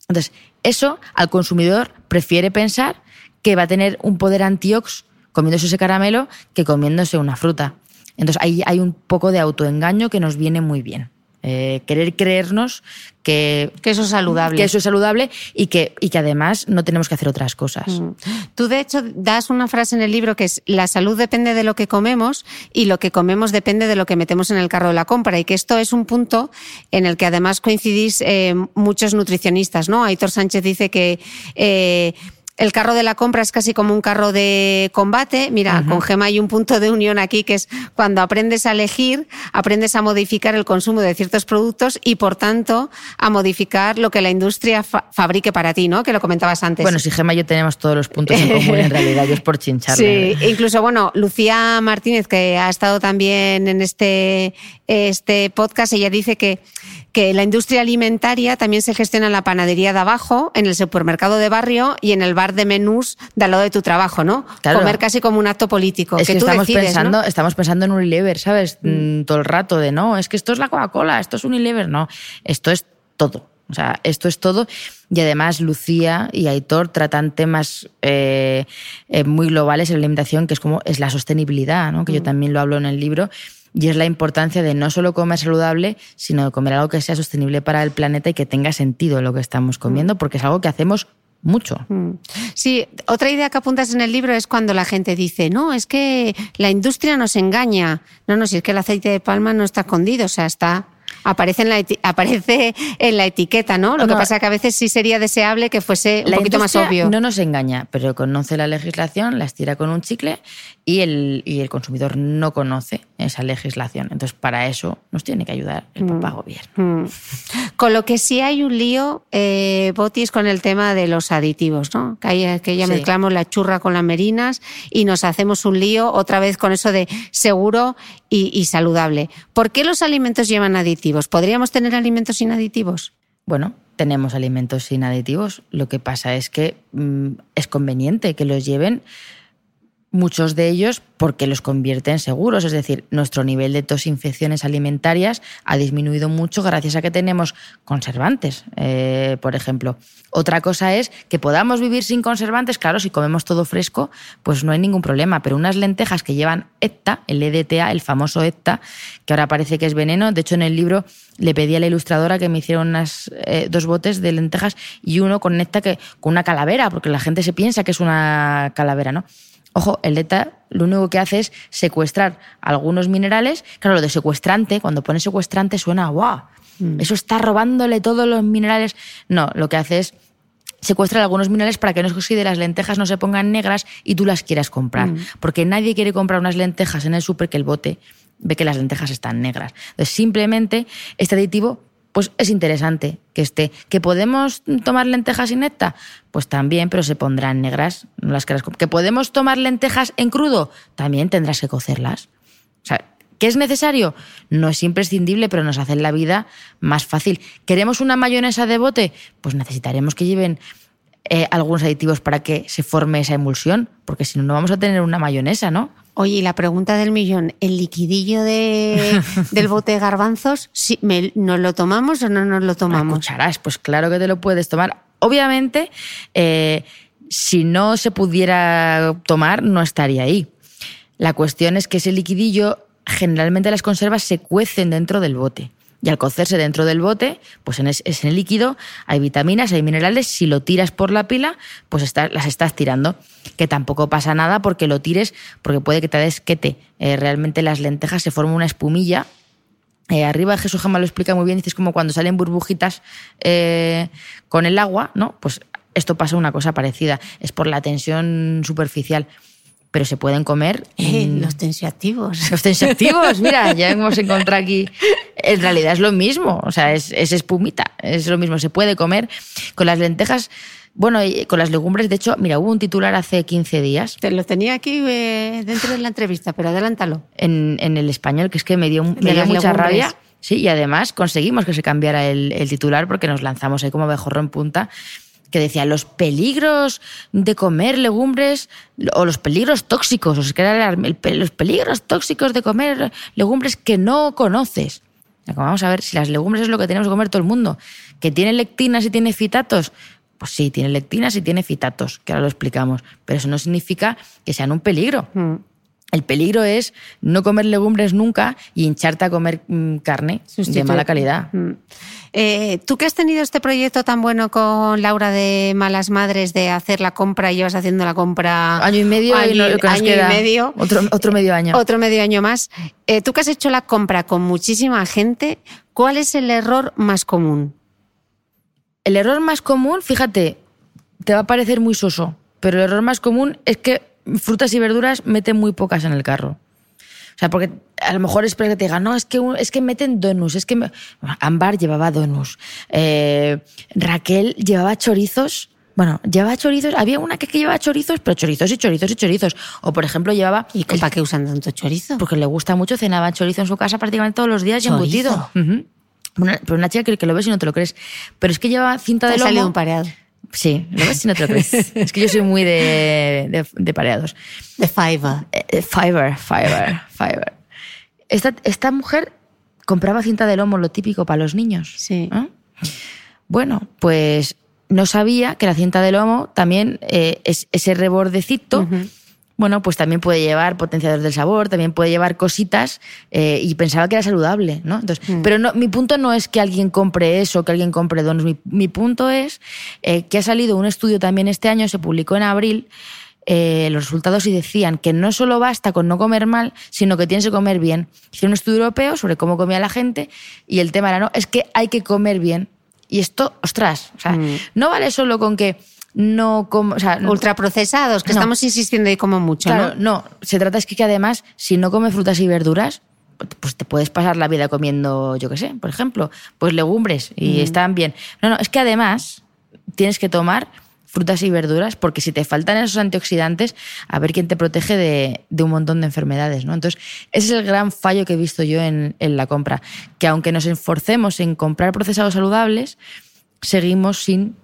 Entonces, eso al consumidor prefiere pensar que va a tener un poder antiox comiéndose ese caramelo que comiéndose una fruta. Entonces, ahí hay un poco de autoengaño que nos viene muy bien. Eh, querer creernos que, Que eso es saludable. que eso es saludable y que, y que además no tenemos que hacer otras cosas. Mm. Tú, de hecho, das una frase en el libro que es la salud depende de lo que comemos y lo que comemos depende de lo que metemos en el carro de la compra y que esto es un punto en el que además coincidís eh, muchos nutricionistas, ¿no? Aitor Sánchez dice que... eh, El carro de la compra es casi como un carro de combate. Mira, con Gema hay un punto de unión aquí que es cuando aprendes a elegir, aprendes a modificar el consumo de ciertos productos y, por tanto, a modificar lo que la industria fabrique para ti, ¿no? Que lo comentabas antes. Bueno, si Gema y yo tenemos todos los puntos en común, en realidad, yo es por (laughs) chincharle. Sí, incluso, bueno, Lucía Martínez, que ha estado también en este, este podcast, ella dice que que la industria alimentaria también se gestiona en la panadería de abajo, en el supermercado de barrio y en el bar de menús de al lado de tu trabajo, ¿no? Comer casi como un acto político. Es que, estamos, pensando, estamos pensando en Unilever, ¿sabes? Mm. Todo el rato de no, es que esto es la Coca-Cola, esto es Unilever. No, esto es todo. O sea, esto es todo. Y además, Lucía y Aitor tratan temas eh, eh, muy globales en la alimentación, que es como es la sostenibilidad, ¿no? que yo mm. también lo hablo en el libro y es la importancia de no solo comer saludable, sino de comer algo que sea sostenible para el planeta y que tenga sentido lo que estamos comiendo, mm. porque es algo que hacemos mucho. Mm. Sí, otra idea que apuntas en el libro es cuando la gente dice, no, es que la industria nos engaña. No, no, si es que el aceite de palma no está escondido, o sea, está aparece en la, aparece en la etiqueta, ¿no? Lo que pasa es que a veces sí sería deseable que fuese un poquito más obvio. No nos engaña, pero conoce la legislación, la estira con un chicle y el, y el consumidor no conoce esa legislación. Entonces, para eso nos tiene que ayudar el mm. papá gobierno. Mm. Con lo que sí hay un lío, eh, Botis, con el tema de los aditivos, ¿no? Que, que ya mezclamos la churra con las merinas y nos hacemos un lío otra vez con eso de seguro y, saludable. ¿Por qué los alimentos llevan aditivos? ¿Podríamos tener alimentos sin aditivos? Bueno, tenemos alimentos sin aditivos. Lo que pasa es que mm, es conveniente que los lleven muchos de ellos porque los convierte en seguros. Es decir, nuestro nivel de tosinfecciones alimentarias ha disminuido mucho gracias a que tenemos conservantes, eh, por ejemplo. Otra cosa es que podamos vivir sin conservantes. Claro, si comemos todo fresco, pues no hay ningún problema. Pero unas lentejas que llevan ETA, el EDTA, el famoso ETA, que ahora parece que es veneno. De hecho, en el libro le pedí a la ilustradora que me hiciera unas, eh, dos botes de lentejas y uno con ETA que, con una calavera, porque la gente se piensa que es una calavera, ¿no? Ojo, el ETA lo único que hace es secuestrar algunos minerales. Claro, lo de secuestrante, cuando pone secuestrante suena guau. Mm. Eso está robándole todos los minerales. No, lo que hace es secuestrar algunos minerales para que no de las lentejas no se pongan negras y tú las quieras comprar. Mm. Porque nadie quiere comprar unas lentejas en el súper que el bote ve que las lentejas están negras. Entonces, simplemente este aditivo pues es interesante que esté. ¿Que podemos tomar lentejas sin? Pues también, pero se pondrán negras. las ¿Que podemos tomar lentejas en crudo? También tendrás que cocerlas. O sea, ¿qué es necesario? No es imprescindible, pero nos hacen la vida más fácil. ¿Queremos una mayonesa de bote? Pues necesitaremos que lleven eh, algunos aditivos para que se forme esa emulsión, porque si no, no vamos a tener una mayonesa, ¿no? Oye, y la pregunta del millón, ¿el liquidillo de, (laughs) del bote de garbanzos, si ¿nos lo tomamos o no nos lo tomamos? Cucharas, pues claro que te lo puedes tomar. Obviamente, eh, si no se pudiera tomar, no estaría ahí. La cuestión es que ese liquidillo, generalmente las conservas se cuecen dentro del bote. Y al cocerse dentro del bote, pues en, ese líquido hay vitaminas, hay minerales. Si lo tiras por la pila, pues las estás tirando. Que tampoco pasa nada porque lo tires, porque puede que te desquete. Eh, realmente las lentejas se forman una espumilla. Eh, arriba Jesús jamás lo explica muy bien, dices como cuando salen burbujitas eh, con el agua, ¿no? Pues esto pasa una cosa parecida. Es por la tensión superficial pero se pueden comer. los tensioactivos. Los tensioactivos, mira, (laughs) ya hemos encontrado aquí. En realidad es lo mismo, o sea, es, espumita, es lo mismo, se puede comer. Con las lentejas, bueno, con las legumbres, de hecho, mira, hubo un titular hace 15 días. Te lo tenía aquí eh, dentro de la entrevista, pero adelántalo. En, el español, que es que me dio, mucha rabia. Sí, y además conseguimos que se cambiara el, el, titular porque nos lanzamos ahí como mejorro en punta que decía los peligros de comer legumbres o los peligros tóxicos, o sea, los peligros tóxicos de comer legumbres que no conoces. Vamos a ver si las legumbres es lo que tenemos que comer todo el mundo. ¿Que tiene lectinas y tiene fitatos? Pues sí, tiene lectinas y tiene fitatos, que ahora lo explicamos. Pero eso no significa que sean un peligro. Mm. El peligro es no comer legumbres nunca y hincharte a comer mm, carne de mala calidad. Mm. Eh, Tú que has tenido este proyecto tan bueno con Laura de Malas Madres de hacer la compra y llevas haciendo la compra año y medio, año, y, medio, otro, otro, medio año, otro medio año más. Eh, Tú que has hecho la compra con muchísima gente, ¿cuál es el error más común? El error más común, fíjate, te va a parecer muy soso, pero el error más común es que frutas y verduras meten muy pocas en el carro. O sea, porque a lo mejor espera que te digan, no, es que, es que meten donuts, es que... me-". Ámbar llevaba donuts, eh, Raquel llevaba chorizos, bueno, llevaba chorizos, había una que, que llevaba chorizos, pero chorizos y chorizos y chorizos. O, por ejemplo, llevaba... ¿Y el- para qué usan tanto chorizo? porque le gusta mucho, cenaba chorizo en su casa prácticamente todos los días y ¿Chorizo? embutido. Ujú. Una- pero una chica que, que lo ves y no te lo crees. Pero es que lleva cinta Te de lomo. salido un pareado. Sí, lo ves y no te lo crees. (laughs) es que yo soy muy de, de, de pareados. De Fiverr. Eh, eh, Fiverr, Fiverr, (laughs) Fiverr. Esta, esta mujer compraba cinta de lomo, lo típico para los niños. Sí. ¿eh? Bueno, pues no sabía que la cinta de lomo también, eh, es, ese rebordecito, bueno, pues también puede llevar potenciadores del sabor, también puede llevar cositas eh, y pensaba que era saludable, ¿no? Entonces, Pero no, mi punto no es que alguien compre eso, que alguien compre donuts. Mi, mi punto es eh, que ha salido un estudio también este año, se publicó en abril, eh, los resultados y decían que no solo basta con no comer mal, sino que tienes que comer bien. Hicieron un estudio europeo sobre cómo comía la gente y el tema era, no, es que hay que comer bien. Y esto, ostras, o sea, Mm. no vale solo con que no como, o sea, Ultraprocesados, que No. estamos insistiendo y como mucho, Claro, ¿no? no. Se trata es que, que además, si no comes frutas y verduras, pues te puedes pasar la vida comiendo, yo qué sé, por ejemplo, pues legumbres y están bien. No, no, es que además tienes que tomar frutas y verduras porque si te faltan esos antioxidantes, a ver quién te protege de, de un montón de enfermedades, ¿no? Entonces, ese es el gran fallo que he visto yo en, en la compra, que aunque nos esforcemos en comprar procesados saludables, seguimos sin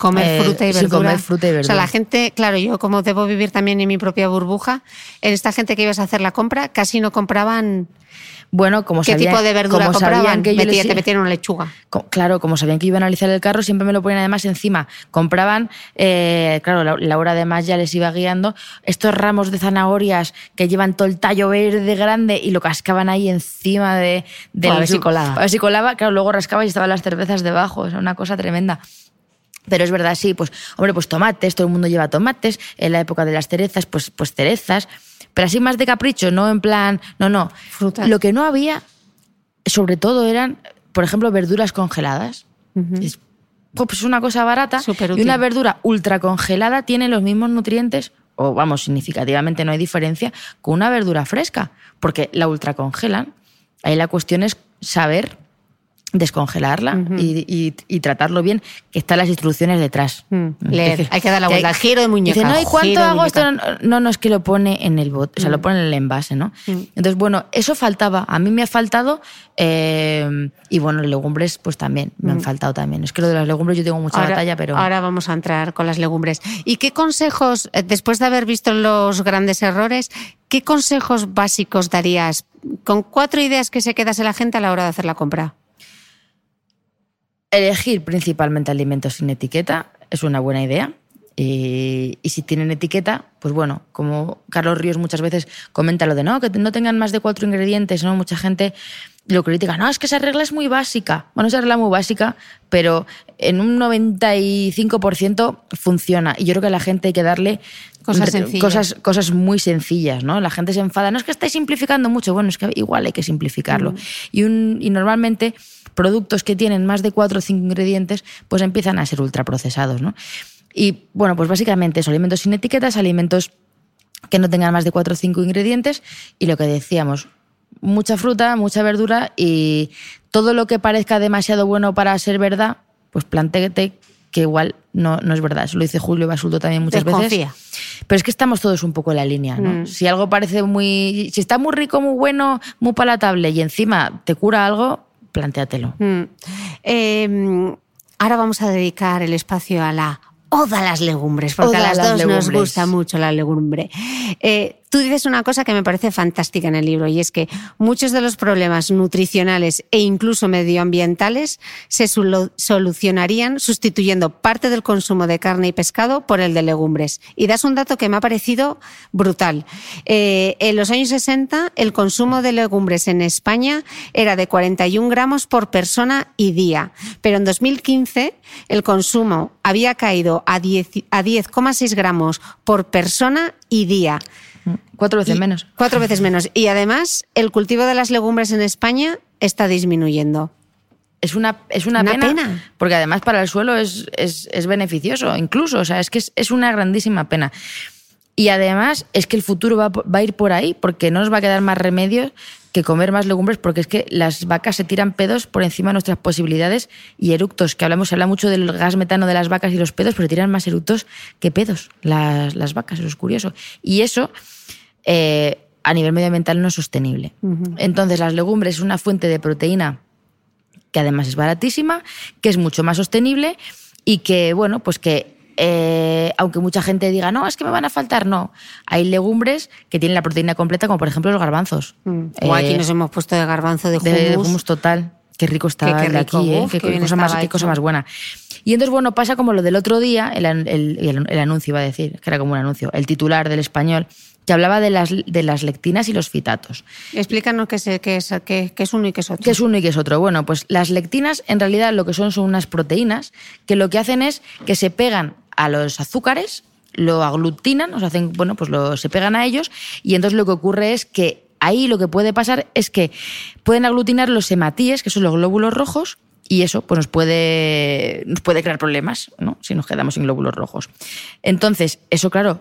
Comer Eh, fruta y verdura. comer fruta y O sea, verdura. la gente, claro, yo como debo vivir también en mi propia burbuja, en esta gente que ibas a hacer la compra, casi no compraban Bueno, como qué sabían- tipo de verdura como compraban. que yo Metía- les- te metían una lechuga. Co- Claro, como sabían que iba a analizar el carro, siempre me lo ponían además encima. Compraban, eh, claro, La- Laura además ya les iba guiando, estos ramos de zanahorias que llevan todo el tallo verde grande y lo cascaban ahí encima de... de Para ver si colaba. A ver si colaba, claro, luego rascaba y estaban las cervezas debajo, es una cosa tremenda. Pero es verdad, sí, pues, hombre, pues tomates, todo el mundo lleva tomates, en la época de las cerezas, pues, pues cerezas, pero así más de capricho, no en plan, no, no. Frutas. Lo que no había, sobre todo, eran, por ejemplo, verduras congeladas. Es pues una cosa barata Súper y una verdura ultra congelada tiene los mismos nutrientes, o vamos, significativamente no hay diferencia, con una verdura fresca, porque la ultra congelan. Ahí la cuestión es saber descongelarla y, y- y tratarlo bien, que están las instrucciones detrás. Mm, leer. Dice- Hay que dar la vuelta. Giro de muñeca, Dice, no, ¿y cuánto giro de hago esto? muñeca. No, no, es que lo pone en el bot, o sea, lo pone en el envase, ¿no? Entonces, bueno, eso faltaba. A mí me ha faltado. eh, y bueno, legumbres, pues también, me han faltado también. Es que lo de las legumbres yo tengo mucha batalla, pero. ahora vamos a entrar con las legumbres. ¿Y qué consejos, eh, después de haber visto los grandes errores, qué consejos básicos darías con cuatro ideas que se quedase la gente a la hora de hacer la compra? Elegir principalmente alimentos sin etiqueta es una buena idea. Y, si tienen etiqueta, pues bueno, como Carlos Ríos muchas veces comenta lo de no, que no tengan más de cuatro ingredientes, ¿no? Mucha gente lo critica, no, es que esa regla es muy básica. Bueno, esa regla es muy básica, pero en un 95% funciona. Y yo creo que a la gente hay que darle Cosas sencillas. cosas, cosas muy sencillas, ¿no? La gente se enfada, no es que estáis simplificando mucho, bueno, es que igual hay que simplificarlo. Y, un, y normalmente productos que tienen más de cuatro o cinco ingredientes, pues empiezan a ser ultraprocesados, ¿no? Y bueno, pues básicamente eso, alimentos sin etiquetas, alimentos que no tengan más de cuatro o cinco ingredientes y lo que decíamos, mucha fruta, mucha verdura y todo lo que parezca demasiado bueno para ser verdad, pues plantéate que igual no, no es verdad. Eso lo dice Julio Basulto también muchas Desconfía. veces. Pero es que estamos todos un poco en la línea, ¿no? Si algo parece muy... Si está muy rico, muy bueno, muy palatable y encima te cura algo, plantéatelo. Mm. Eh, ahora vamos a dedicar el espacio a la oda a las legumbres, porque Oda a las las dos nos legumbres. gusta mucho la legumbre. Eh, tú dices una cosa que me parece fantástica en el libro y es que muchos de los problemas nutricionales e incluso medioambientales se solu- solucionarían sustituyendo parte del consumo de carne y pescado por el de legumbres. Y das un dato que me ha parecido brutal. Eh, en los años 60 el consumo de legumbres en España era de 41 gramos por persona y día, pero en 2015 el consumo había caído a 10 a 10,6 gramos por persona y día. Cuatro veces Y- menos. Cuatro veces menos. Y además, el cultivo de las legumbres en España está disminuyendo. es una, es una, Una pena, pena. porque además para el suelo es, es, es beneficioso, incluso, o sea, es que es, es una grandísima pena. Y además es que el futuro va, va a ir por ahí, porque no nos va a quedar más remedio que comer más legumbres, porque es que las vacas se tiran pedos por encima de nuestras posibilidades y eructos, que hablamos, se habla mucho del gas metano de las vacas y los pedos, pero tiran más eructos que pedos las, las vacas, eso es curioso. Y eso eh, a nivel medioambiental no es sostenible. Entonces las legumbres es una fuente de proteína que además es baratísima, que es mucho más sostenible y que, bueno, pues que eh, aunque mucha gente diga, no, es que me van a faltar, no. Hay legumbres que tienen la proteína completa, como por ejemplo los garbanzos. O aquí Eh, nos hemos puesto de garbanzo de de, de hummus. hummus total. Qué rico está Qué- qué de rico, aquí, ¿eh? uf, qué, cosa más, estaba qué cosa más buena. Y entonces, bueno, pasa como lo del otro día, el, el- el- el anuncio iba a decir, que era como un anuncio, el titular del español, que hablaba de las, de las lectinas y los fitatos. Explícanos qué es, qué, es, qué- qué es uno y qué es otro. ¿Qué es uno y qué es otro? Bueno, pues las lectinas en realidad lo que son son unas proteínas que lo que hacen es que se pegan a los azúcares, lo aglutinan, o sea, hacen, bueno, pues lo, se pegan a ellos y entonces lo que ocurre es que ahí lo que puede pasar es que pueden aglutinar los hematíes, que son los glóbulos rojos, y eso pues nos puede, nos puede crear problemas, ¿no? Si nos quedamos sin glóbulos rojos. Entonces, eso claro,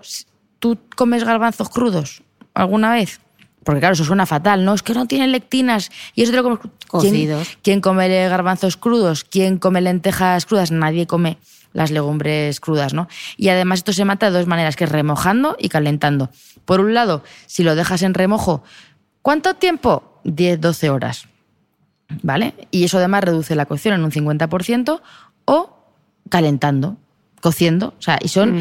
¿tú comes garbanzos crudos alguna vez? Porque claro, eso suena fatal, ¿no? Es que no tienen lectinas y eso te lo comes cru- ¿Quién- Cocidos. ¿Quién, come garbanzos crudos? ¿Quién come lentejas crudas? Nadie come las legumbres crudas, ¿no? Y además esto se mata de dos maneras, que es remojando y calentando. Por un lado, si lo dejas en remojo, ¿cuánto tiempo? 10, 12 horas. ¿Vale? Y eso además reduce la cocción en un 50% o calentando, cociendo. O sea, y son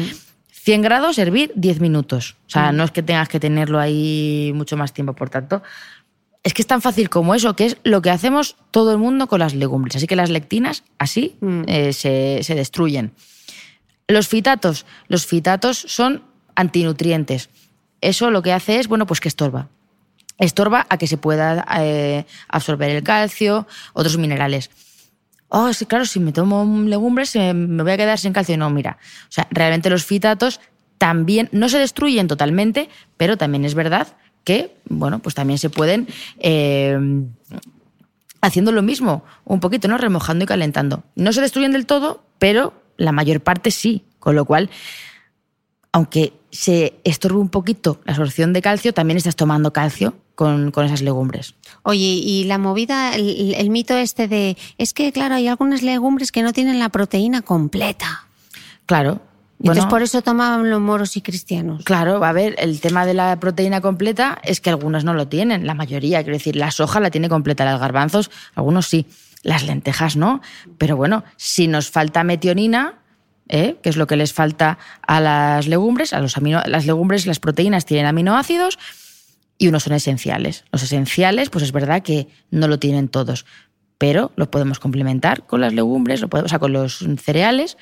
100 grados, hervir 10 minutos. O sea, no es que tengas que tenerlo ahí mucho más tiempo. Por tanto, es que es tan fácil como eso, que es lo que hacemos todo el mundo con las legumbres. Así que las lectinas así eh, se, se destruyen. Los fitatos. Los fitatos son antinutrientes. Eso lo que hace es, bueno, pues que estorba. Estorba a que se pueda eh, absorber el calcio, otros minerales. Oh, sí, claro, si me tomo legumbres me voy a quedar sin calcio. No, mira. O sea, realmente los fitatos también no se destruyen totalmente, pero también es verdad que, bueno, pues también se pueden eh, haciendo lo mismo, un poquito, ¿no? Remojando y calentando. No se destruyen del todo, pero la mayor parte sí. Con lo cual, aunque se estorbe un poquito la absorción de calcio, también estás tomando calcio con, con esas legumbres. Oye, y la movida, el, el mito este de, es que claro, hay algunas legumbres que no tienen la proteína completa. Claro. Entonces bueno, por eso tomaban los moros y cristianos. Claro, a ver, el tema de la proteína completa es que algunas no lo tienen, la mayoría, quiero decir, la soja la tiene completa, los garbanzos, algunos sí, las lentejas no, pero bueno, si nos falta metionina, ¿eh? que es lo que les falta a las legumbres, a los amino, las legumbres, las proteínas tienen aminoácidos y unos son esenciales. Los esenciales, pues es verdad que no lo tienen todos, pero los podemos complementar con las legumbres, lo podemos, o sea, con los cereales.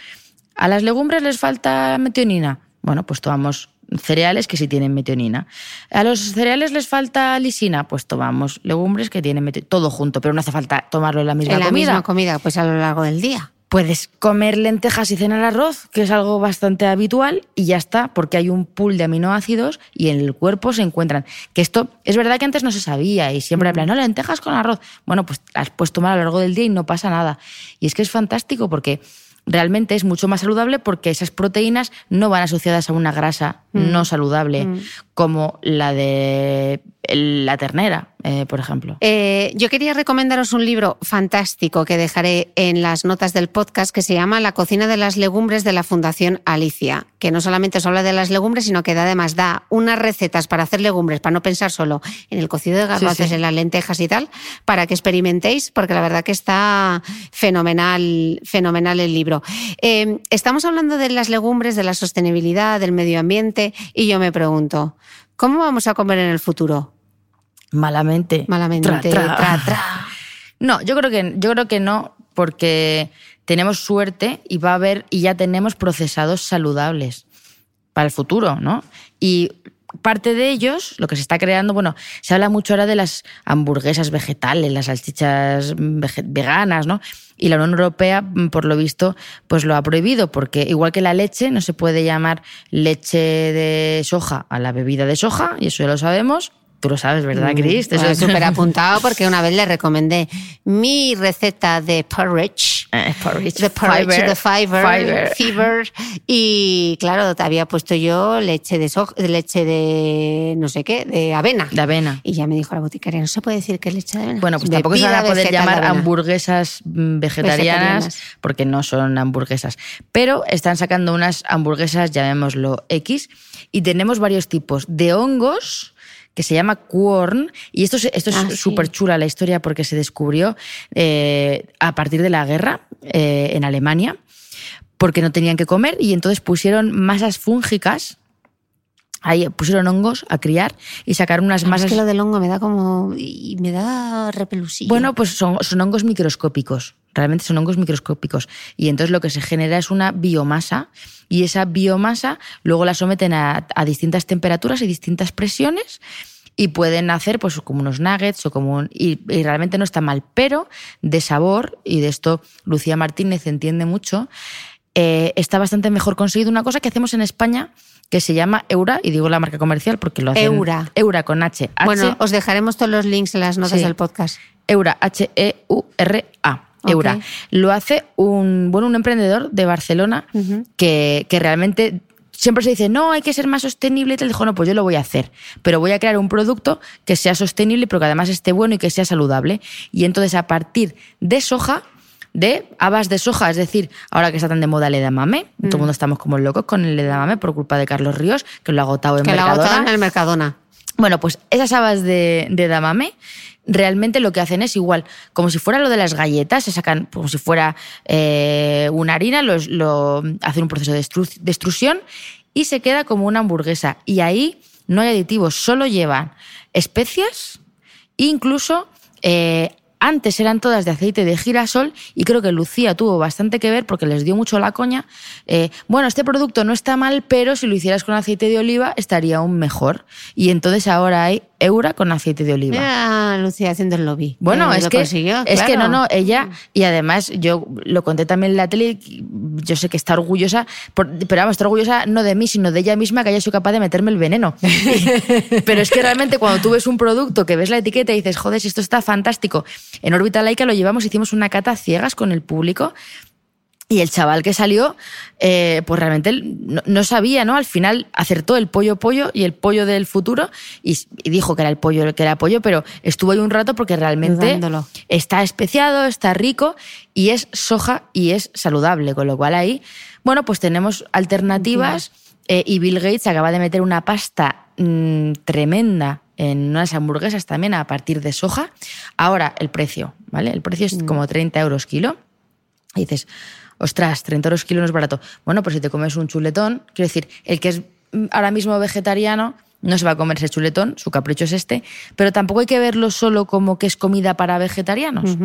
¿A las legumbres les falta metionina? Bueno, pues tomamos cereales que sí tienen metionina. ¿A los cereales les falta lisina? Pues tomamos legumbres que tienen metionina. Todo junto, pero no hace falta tomarlo en la misma en la comida. misma comida, pues a lo largo del día. Puedes comer lentejas y cenar arroz, que es algo bastante habitual, y ya está, porque hay un pool de aminoácidos y en el cuerpo se encuentran. Que esto es verdad que antes no se sabía y siempre hablan, no, lentejas con arroz. Bueno, pues las puedes tomar a lo largo del día y no pasa nada. Y es que es fantástico porque realmente es mucho más saludable porque esas proteínas no van asociadas a una grasa no saludable como la de la ternera, eh, por ejemplo. Eh, yo quería recomendaros un libro fantástico que dejaré en las notas del podcast que se llama La cocina de las legumbres de la Fundación Alicia, que no solamente os habla de las legumbres, sino que además da unas recetas para hacer legumbres, para no pensar solo en el cocido de garbanzos, sí. en las lentejas y tal, para que experimentéis, porque la verdad que está fenomenal, fenomenal el libro. Eh, estamos hablando de las legumbres, de la sostenibilidad, del medio ambiente, y yo me pregunto, ¿cómo vamos a comer en el futuro? Malamente. Malamente, Tra, tra. tra, tra. (laughs) No, yo creo que yo creo que no, porque tenemos suerte y va a haber y ya tenemos procesados saludables para el futuro, ¿no? Y parte de ellos, lo que se está creando, bueno, se habla mucho ahora de las hamburguesas vegetales, las salchichas veganas, ¿no? Y la Unión Europea, mm, por lo visto, pues lo ha prohibido, porque igual que la leche, no se puede llamar leche de soja a la bebida de soja, y eso ya lo sabemos, Tú lo sabes, ¿verdad, Mm, Cris? Eso es súper (laughs) apuntado porque una vez le recomendé mi receta de porridge. Eh, porridge, De porridge, fiber, de fiber, fiber. fever. Y claro, te había puesto yo leche de soja, leche de no sé qué, de avena. De avena. Y ya me dijo la boticaria, no se puede decir que es leche de avena. Bueno, pues Es tampoco se van a poder llamar hamburguesas mm, vegetarianas, Vegetarianas. porque no son hamburguesas. Pero están sacando unas hamburguesas, llamémoslo X, y tenemos varios tipos de hongos que se llama Quorn, y esto, es- esto Ah, es sí. súper chula la historia porque se descubrió eh, a partir de la guerra eh, en Alemania, porque no tenían que comer, y entonces pusieron masas fúngicas, ahí pusieron hongos a criar y sacaron unas Ah, Es masas... que lo del hongo me da como. y me da repelusilla. Bueno, pues son, son hongos microscópicos. Realmente son hongos microscópicos. Y entonces lo que se genera es una biomasa. Y esa biomasa luego la someten a, a distintas temperaturas y distintas presiones. Y pueden hacer pues como unos nuggets o como un- y, y realmente no está mal. Pero de sabor, y de esto Lucía Martínez entiende mucho, eh, está bastante mejor conseguido una cosa que hacemos en España que se llama Eura, y digo la marca comercial porque lo hacen. Eura. Eura con H. Bueno, os dejaremos todos los links en las notas Sí. del podcast. Eura, H-E-U-R-A. Eura. Lo hace un, bueno, un emprendedor de Barcelona que, que realmente siempre se dice, no, hay que ser más sostenible y tal. Dijo, no, pues yo lo voy a hacer. Pero voy a crear un producto que sea sostenible, pero que además esté bueno y que sea saludable. Y entonces, a partir de soja, de habas de soja, es decir, ahora que está tan de moda el edamame, todo el mundo estamos como locos con el edamame por culpa de Carlos Ríos, que lo ha agotado en Que la Mercadona. agotaron en el Mercadona. Bueno, pues esas habas de, de damame realmente lo que hacen es igual, como si fuera lo de las galletas, se sacan como si fuera eh, una harina, los- lo, hacen un proceso de, extru- de extrusión y se queda como una hamburguesa. Y ahí no hay aditivos, solo llevan especias e incluso... eh, antes eran todas de aceite de girasol y creo que Lucía tuvo bastante que ver porque les dio mucho la coña. Eh, bueno, este producto no está mal, pero si lo hicieras con aceite de oliva estaría aún mejor. Y entonces ahora hay Eura con aceite de oliva. Mira, Lucía haciendo el lobby. Bueno, Eh, es lo que, consiguió, es que no, no, ella, y además yo lo conté también en la tele, yo sé que está orgullosa, por- pero vamos, está orgullosa no de mí, sino de ella misma que haya sido capaz de meterme el veneno. (laughs) pero es que realmente cuando tú ves un producto, que ves la etiqueta y dices, joder, si esto está fantástico, en órbita laica lo llevamos, hicimos una cata ciegas con el público. Y el chaval que salió, eh, pues realmente no, no sabía, ¿no? Al final acertó el pollo pollo y el pollo del futuro y, y dijo que era el pollo que era pollo, pero estuvo ahí un rato porque realmente Dudándolo. está especiado, está rico y es soja y es saludable, con lo cual ahí, bueno, pues tenemos alternativas eh, y Bill Gates acaba de meter una pasta mm, tremenda en unas hamburguesas también a partir de soja. Ahora, el precio, ¿vale? El precio es como 30 euros kilo. Y dices, ostras, 30 euros kilo no es barato. Bueno, pues si te comes un chuletón, quiero decir, el que es mm, ahora mismo vegetariano no se va a comer ese chuletón, su capricho es este, pero tampoco hay que verlo solo como que es comida para vegetarianos.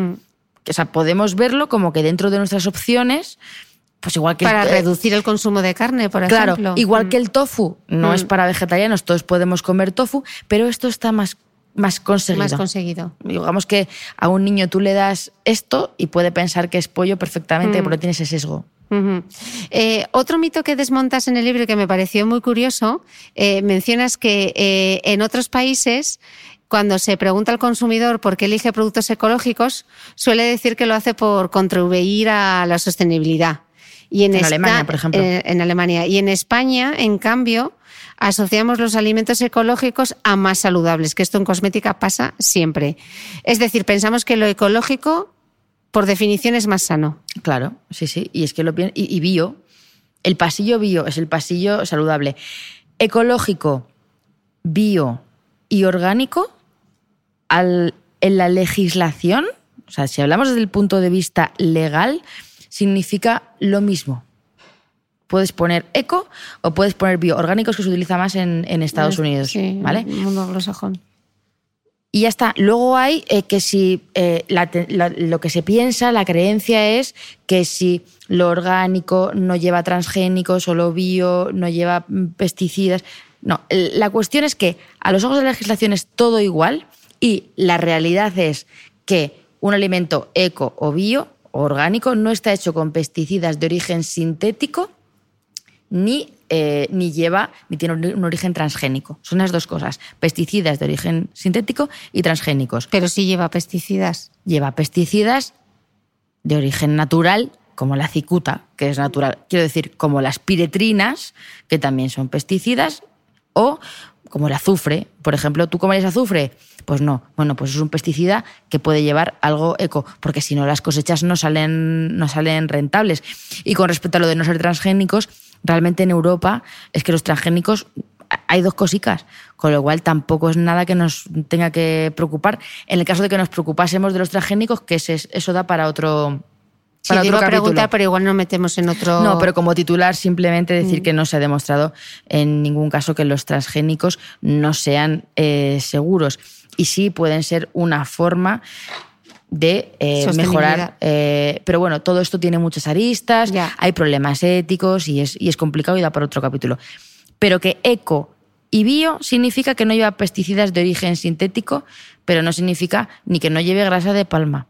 O sea, podemos verlo como que dentro de nuestras opciones, pues igual que... Para reducir el consumo de carne, por Claro, ejemplo. igual Mm. que el tofu no Mm. es para vegetarianos, todos podemos comer tofu, pero esto está más, más conseguido. Más conseguido. Digamos que a un niño tú le das esto y puede pensar que es pollo perfectamente, Mm. pero tiene ese sesgo. Eh, otro mito que desmontas en el libro que me pareció muy curioso, eh, mencionas que eh, en otros países, cuando se pregunta al consumidor por qué elige productos ecológicos, suele decir que lo hace por contribuir a la sostenibilidad. Y en, En esta- Alemania, por ejemplo. eh, en Alemania. Y en España, en cambio, asociamos los alimentos ecológicos a más saludables, que esto en cosmética pasa siempre. Es decir, pensamos que lo ecológico, por definición, es más sano. Claro, sí, sí. Y es que lo y, y bio. El pasillo bio es el pasillo saludable. Ecológico, bio y orgánico, al- en la legislación, o sea, si hablamos desde el punto de vista legal, significa lo mismo. Puedes poner eco o puedes poner bio. Orgánicos que se utiliza más en, en Estados Unidos, Sí, ¿vale? en el mundo anglosajón. Y ya está. Luego hay eh, que si eh, la lo que se piensa, la creencia es que si lo orgánico no lleva transgénicos o lo bio no lleva pesticidas. No, la cuestión es que a los ojos de la legislación es todo igual y la realidad es que un alimento eco o bio orgánico no está hecho con pesticidas de origen sintético ni, eh, ni lleva ni tiene un- origen transgénico. Son las dos cosas. Pesticidas de origen sintético y transgénicos. Pero sí lleva pesticidas. Lleva pesticidas de origen natural, como la cicuta, que es natural. Quiero decir, como las piretrinas, que también son pesticidas, o como el azufre. Por ejemplo, ¿tú comerías azufre? Pues no. Bueno, pues es un pesticida que puede llevar algo eco, porque si no las cosechas no salen, no salen rentables. Y con respecto a lo de no ser transgénicos, realmente en Europa es que los transgénicos hay dos cosicas, con lo cual tampoco es nada que nos tenga que preocupar. En el caso de que nos preocupásemos de los transgénicos, que eso da para otro, Sí, para te otro iba a preguntar, pero igual nos metemos en otro... No, pero como titular simplemente decir Mm. que no se ha demostrado en ningún caso que los transgénicos no sean eh, seguros. Y sí pueden ser una forma de eh, mejorar. eh, pero bueno, todo esto tiene muchas aristas, Ya. hay problemas éticos y es, y es complicado y da para otro capítulo. Pero que eco y bio significa que no lleva pesticidas de origen sintético, pero no significa ni que no lleve grasa de palma,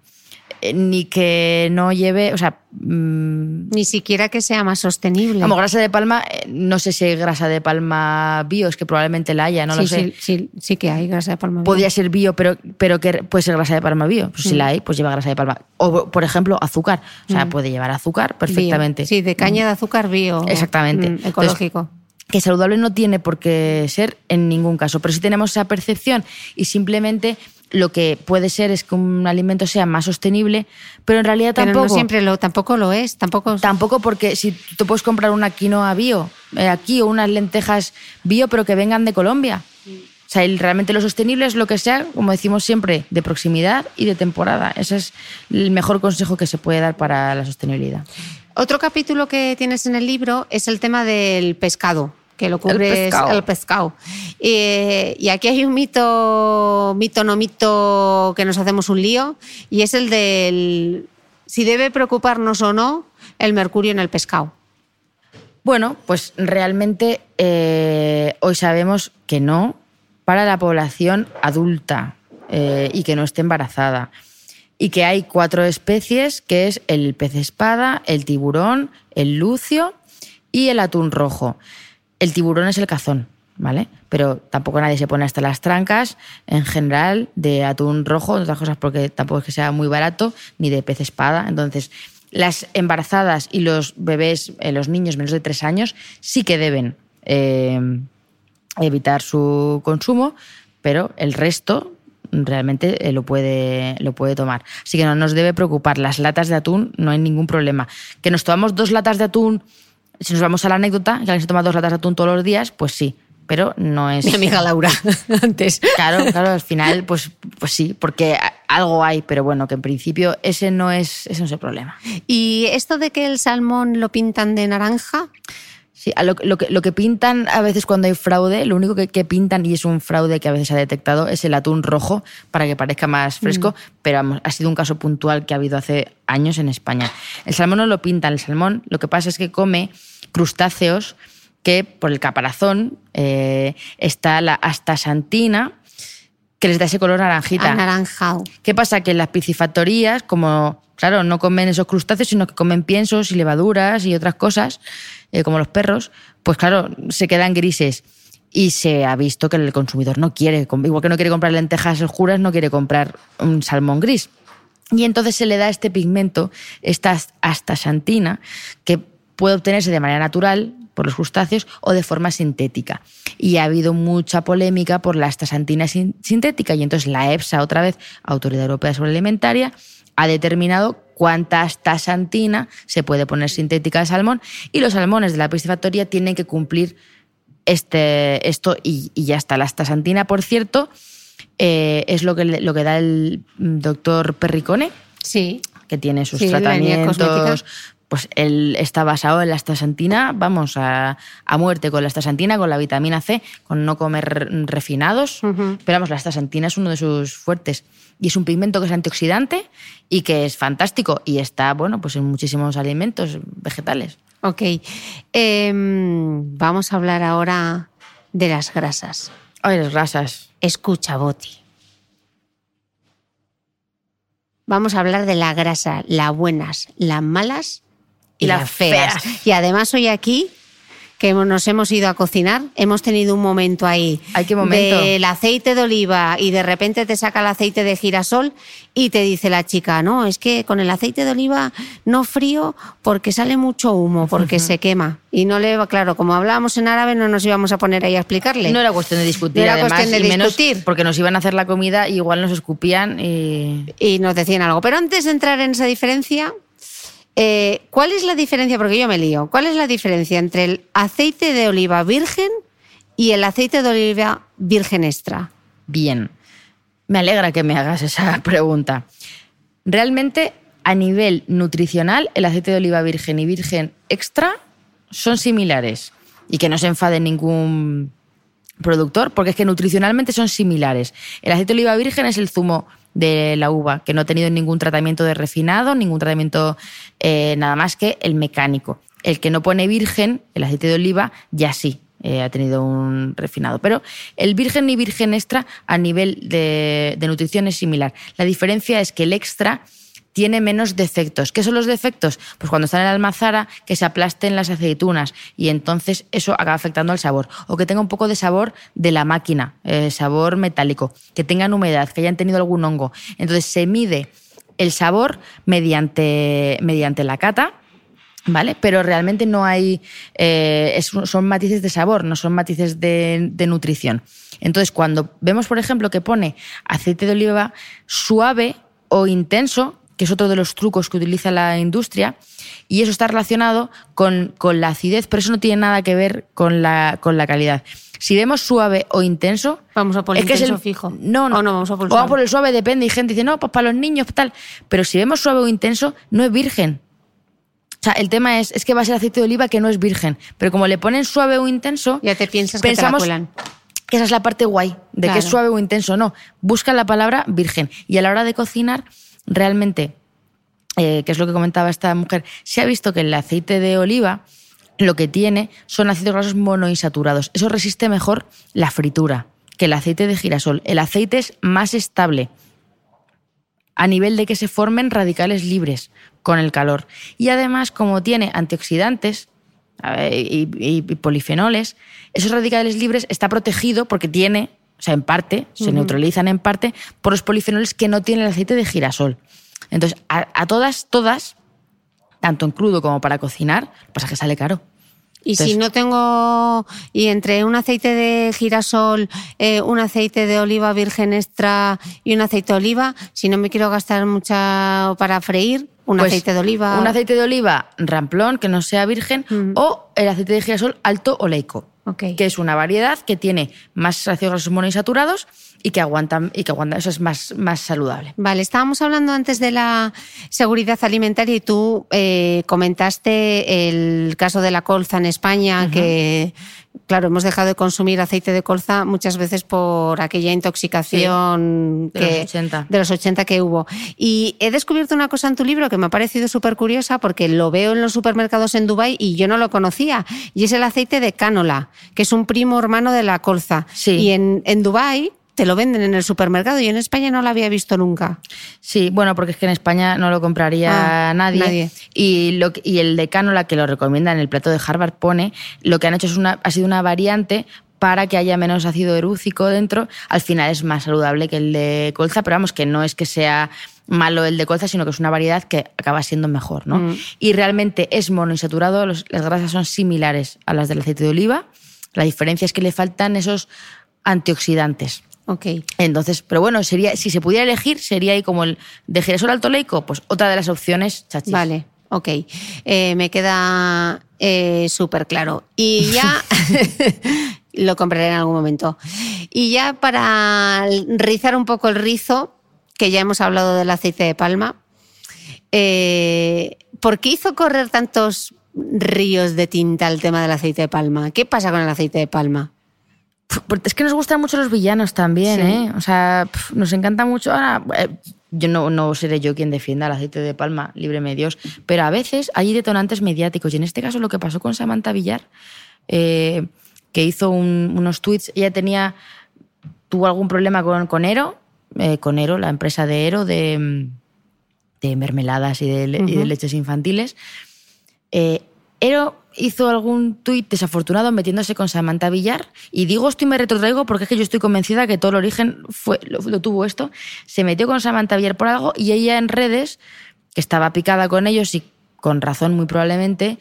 ni que no lleve, o sea, mm, Ni siquiera que sea más sostenible. Vamos, grasa de palma, eh, no sé si hay grasa de palma bio, es que probablemente la haya, no sí, lo sé. sí, sí, sí que hay grasa de palma. Podría ser bio, pero, pero que puede ser grasa de palma bio. Pues Mm. si la hay, pues lleva grasa de palma. O, por ejemplo, azúcar. O sea, puede llevar azúcar Bio. perfectamente. Sí, de caña de azúcar bio. Exactamente. Mm, ecológico. que saludable no tiene por qué ser en ningún caso, pero si tenemos esa percepción y simplemente lo que puede ser es que un alimento sea más sostenible, pero en realidad pero tampoco. no siempre lo, tampoco lo es. Tampoco. Tampoco porque si tú puedes comprar una quinoa bio eh, aquí o unas lentejas bio, pero que vengan de Colombia. O sea, el- realmente lo sostenible es lo que sea, como decimos siempre, de proximidad y de temporada. Ese es el mejor consejo que se puede dar para la sostenibilidad. Otro capítulo que tienes en el libro es el tema del pescado, que lo cubre pescado. el pescado. Eh, y aquí hay un mito, mito no mito, que nos hacemos un lío, y es el del si debe preocuparnos o no el mercurio en el pescado. Bueno, pues realmente eh, hoy sabemos que no para la población adulta eh, y que no esté embarazada. Y que hay cuatro especies, que es el pez espada, el tiburón, el lucio y el atún rojo. El tiburón es el cazón, ¿vale? Pero tampoco nadie se pone hasta las trancas, en general, de atún rojo, otras cosas porque tampoco es que sea muy barato, ni de pez espada. Entonces, las embarazadas y los bebés, eh, los niños menos de tres años, sí que deben eh, evitar su consumo, pero el resto realmente eh, lo puede, lo puede tomar. Así que no nos debe preocupar. Las latas de atún no hay ningún problema. Que nos tomamos dos latas de atún, si nos vamos a la anécdota, que alguien se toma dos latas de atún todos los días, pues sí, pero no es... Mi amiga Laura, (laughs) antes. Claro, claro, al final, pues, pues sí, porque algo hay, pero bueno, que en principio ese no es, ese no es el problema. ¿Y esto de que el salmón lo pintan de naranja? Sí, a lo, lo que, lo que pintan a veces cuando hay fraude, lo único que, que pintan, y es un fraude que a veces se ha detectado, es el atún rojo para que parezca más fresco, pero vamos, ha sido un caso puntual que ha habido hace años en España. El salmón no lo pintan, el salmón lo que pasa es que come crustáceos que por el caparazón eh, está la astaxantina, que les da ese color naranjita. Anaranjado. ¿Qué pasa? Que las piscifactorías, como, claro, no comen esos crustáceos, sino que comen piensos y levaduras y otras cosas, eh, como los perros, pues claro, se quedan grises. Y se ha visto que el consumidor no quiere, igual que no quiere comprar lentejas oscuras, no quiere comprar un salmón gris. Y entonces se le da este pigmento, esta astaxantina, que puede obtenerse de manera natural por los crustáceos o de forma sintética. Y ha habido mucha polémica por la astaxantina sin- sintética y entonces la EFSA, otra vez, Autoridad Europea Seguridad Alimentaria, ha determinado cuánta astaxantina se puede poner sintética al salmón y los salmones de la piscifactoría tienen que cumplir este, esto y, y ya está. La astaxantina, por cierto, eh, es lo que, lo que da el doctor Perricone, Sí. que tiene sus Sí, tratamientos. Pues él está basado en la astaxantina, vamos, a, a muerte con la astaxantina, con la vitamina C, con no comer refinados. Pero vamos, la astaxantina es uno de sus fuertes. Y es un pigmento que es antioxidante y que es fantástico. Y está, bueno, pues en muchísimos alimentos vegetales. Ok. Em, vamos a hablar ahora de las grasas. Ay, las grasas. Escucha, Boti. Vamos a hablar de la grasa, las buenas, las malas y, Y las feas. feas. Y además hoy aquí que nos hemos ido a cocinar, hemos tenido un momento ahí Ay, qué momento. del aceite de oliva y de repente te saca el aceite de girasol y te dice la chica, no, es que con el aceite de oliva no frío porque sale mucho humo, porque se quema. Y no le, claro, como hablábamos en árabe, no nos íbamos a poner ahí a explicarle. No era cuestión de discutir, No era además, cuestión de y menos discutir. porque nos iban a hacer la comida y igual nos escupían y... y nos decían algo. Pero antes de entrar en esa diferencia, eh, ¿cuál es la diferencia? Porque yo me lío. ¿Cuál es la diferencia entre el aceite de oliva virgen y el aceite de oliva virgen extra? Bien. Me alegra que me hagas esa (laughs) pregunta. Realmente, a nivel nutricional, el aceite de oliva virgen y virgen extra son similares. Y que no se enfade ningún productor, porque es que nutricionalmente son similares. El aceite de oliva virgen es el zumo de la uva, que no ha tenido ningún tratamiento de refinado, ningún tratamiento eh, nada más que el mecánico. El que no pone virgen, el aceite de oliva, ya sí, eh, ha tenido un refinado. Pero el virgen y virgen extra a nivel de, de nutrición es similar. La diferencia es que el extra tiene menos defectos. ¿Qué son los defectos? Pues cuando está en la almazara, que se aplasten las aceitunas y entonces eso acaba afectando al sabor. O que tenga un poco de sabor de la máquina, eh, sabor metálico, que tengan humedad, que hayan tenido algún hongo. Entonces se mide el sabor mediante, mediante la cata. ¿Vale? Pero realmente no hay. eh, son matices de sabor, no son matices de nutrición. Entonces, cuando vemos, por ejemplo, que pone aceite de oliva suave o intenso, que es otro de los trucos que utiliza la industria, y eso está relacionado con, con la acidez, pero eso no tiene nada que ver con la, con la calidad. Si vemos suave o intenso. Vamos a por es que es intenso el- fijo. No, no. O no, vamos a por el O vamos suave. por el suave, depende. Y gente dice, no, pues para los niños, tal. Pero si vemos suave o intenso, no es virgen. O sea, el tema es, es que va a ser aceite de oliva que no es virgen. Pero como le ponen suave o intenso, Ya te piensas que te la cuelan. esa es la parte guay, de que es suave o intenso. No, busca la palabra virgen. Y a la hora de cocinar, realmente, eh, que es lo que comentaba esta mujer, se ha visto que el aceite de oliva lo que tiene son ácidos grasos monoinsaturados. Eso resiste mejor la fritura que el aceite de girasol. El aceite es más estable a nivel de que se formen radicales libres con el calor. Y además, como tiene antioxidantes y- y polifenoles, esos radicales libres está protegido porque tiene, o sea, en parte, se neutralizan en parte por los polifenoles que no tiene el aceite de girasol. Entonces, a, a todas, todas, tanto en crudo como para cocinar, pasa que sale caro. Y si no tengo, y entre un aceite de girasol, eh, un aceite de oliva virgen extra y un aceite de oliva, si no me quiero gastar mucha para freír, un Pues, aceite de oliva. Un aceite de oliva ramplón, que no sea virgen, o el aceite de girasol alto oleico. Ok. Que es una variedad que tiene más ácidos grasos monoinsaturados y que aguantan, y que aguantan, eso es más, más saludable. Vale, estábamos hablando antes de la seguridad alimentaria y tú eh, comentaste el caso de la colza en España, que claro, hemos dejado de consumir aceite de colza muchas veces por aquella intoxicación Sí, de los que- 80. de los 80 que hubo. Y he descubierto una cosa en tu libro que me ha parecido súper curiosa porque lo veo en los supermercados en Dubái y yo no lo conocía. Y es el aceite de cánola, que es un primo hermano de la colza. Sí. Y en, en Dubái te lo venden en el supermercado y en España no lo había visto nunca. Sí, bueno, porque es que en España no lo compraría Ah, nadie. nadie. Y, lo, que- y el de cánola, que lo recomienda en el plato de Harvard, pone, lo que han hecho es una, ha sido una variante para que haya menos ácido erúcico dentro. Al final es más saludable que el de colza, pero vamos, que no es que sea malo el de colza, sino que es una variedad que acaba siendo mejor, ¿no? Mm. Y realmente es monoinsaturado, los- las grasas son similares a las del aceite de oliva. La diferencia es que le faltan esos antioxidantes. Ok. Entonces, pero bueno, sería, si se pudiera elegir, sería ahí como el de girasol alto leico, pues otra de las opciones, chachis. Vale, ok. Eh, me queda eh, súper claro. Y ya (laughs) (laughs) lo compraré en algún momento. Y ya para rizar un poco el rizo, que ya hemos hablado del aceite de palma, eh, ¿por qué hizo correr tantos ríos de tinta el tema del aceite de palma? ¿Qué pasa con el aceite de palma? Es que nos gustan mucho los villanos también, Sí. ¿eh? O sea, pf, nos encanta mucho. Ahora, eh, yo no, no seré yo quien defienda el aceite de palma, líbreme Dios, pero a veces hay detonantes mediáticos. Y en este caso, lo que pasó con Samantha Villar, eh, que hizo un- unos tweets, ella tenía. tuvo algún problema con, con Ero, eh, con Ero, la empresa de Ero, de, de mermeladas y de, y de leches infantiles. Ero hizo algún tuit desafortunado metiéndose con Samantha Villar. Y digo esto y me retrotraigo porque es que yo estoy convencida que todo el origen fue, lo, tuvo esto. Se metió con Samantha Villar por algo y ella en redes, que estaba picada con ellos y con razón muy probablemente,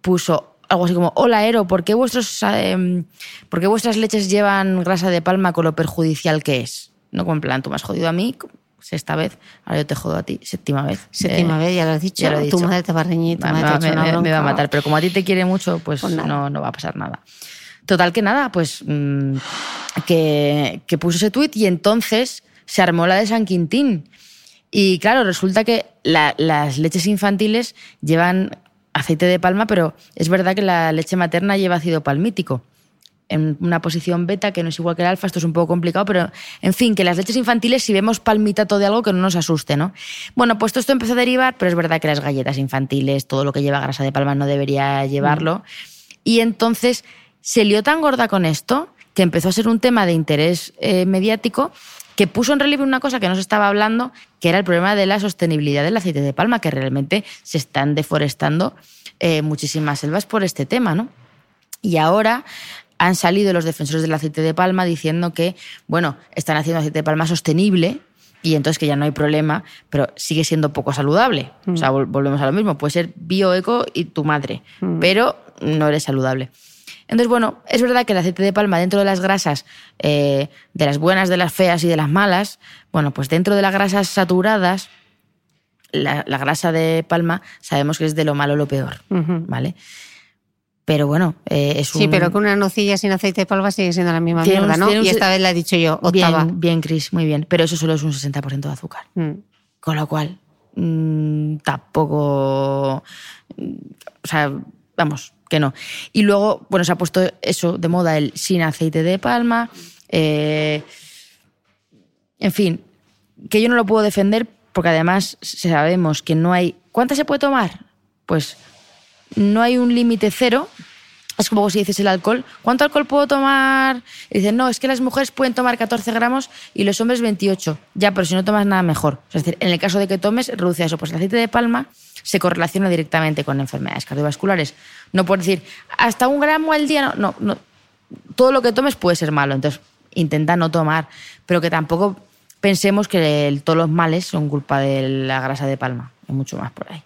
puso algo así como, hola Ero, ¿por qué, vuestros, eh, ¿por qué vuestras leches llevan grasa de palma con lo perjudicial que es? No, como en plan, tú me has jodido a mí, sexta vez, ahora yo te jodo a ti, séptima vez. Séptima Eh, vez, ya lo has dicho. ya lo he Tu dicho. madre te va a reñir, tu Va- madre me, te hecho me- me- me va a matar, pero como a ti te quiere mucho, pues Pues no, no va a pasar nada. Total que nada, pues mm, que, que puso ese tuit y entonces se armó la de San Quintín. Y claro, resulta que la- las leches infantiles llevan aceite de palma, pero es verdad que la leche materna lleva ácido palmítico en una posición beta que no es igual que el alfa, esto es un poco complicado, pero en fin, que las leches infantiles si vemos palmitato de algo que no nos asuste, ¿no? Bueno, pues todo esto empezó a derivar, pero es verdad que las galletas infantiles, todo lo que lleva grasa de palma no debería llevarlo. Y entonces se lió tan gorda con esto que empezó a ser un tema de interés eh, mediático que puso en relieve una cosa que no se estaba hablando, que era el problema de la sostenibilidad del aceite de palma, que realmente se están deforestando eh, muchísimas selvas por este tema, ¿no? Y ahora han salido los defensores del aceite de palma diciendo que, bueno, están haciendo aceite de palma sostenible y entonces que ya no hay problema, pero sigue siendo poco saludable. O sea, vol- volvemos a lo mismo. Puede ser bioeco y tu madre, pero no eres saludable. Entonces, bueno, es verdad que el aceite de palma dentro de las grasas, eh, de las buenas, de las feas y de las malas, bueno, pues dentro de las grasas saturadas, la, la grasa de palma sabemos que es de lo malo lo peor. ¿vale? Pero bueno, eh, es un... Sí, pero que una nocilla sin aceite de palma sigue siendo la misma Tiene un- mierda, ¿no? un Y esta vez la he dicho yo, octava. Bien, bien, Chris, muy bien. Pero eso solo es un 60% de azúcar. Mm. Con lo cual, mm, tampoco. mm, O sea, vamos, que no. Y luego, bueno, se ha puesto eso de moda, el sin aceite de palma. eh, en fin, que yo no lo puedo defender porque además sabemos que no hay. ¿Cuánta se puede tomar? Pues no hay un límite cero. Es como si dices el alcohol. ¿Cuánto alcohol puedo tomar? Y no, es que las mujeres pueden tomar 14 gramos y los hombres 28. Ya, pero si no tomas nada mejor. Es decir, en el caso de que tomes, reduce eso. Pues el aceite de palma se correlaciona directamente con enfermedades cardiovasculares. No por decir, hasta un gramo al día, no, no, no. Todo lo que tomes puede ser malo. Entonces, intenta no tomar. Pero que tampoco pensemos que todos los males son culpa de la grasa de palma. Hay mucho más por ahí.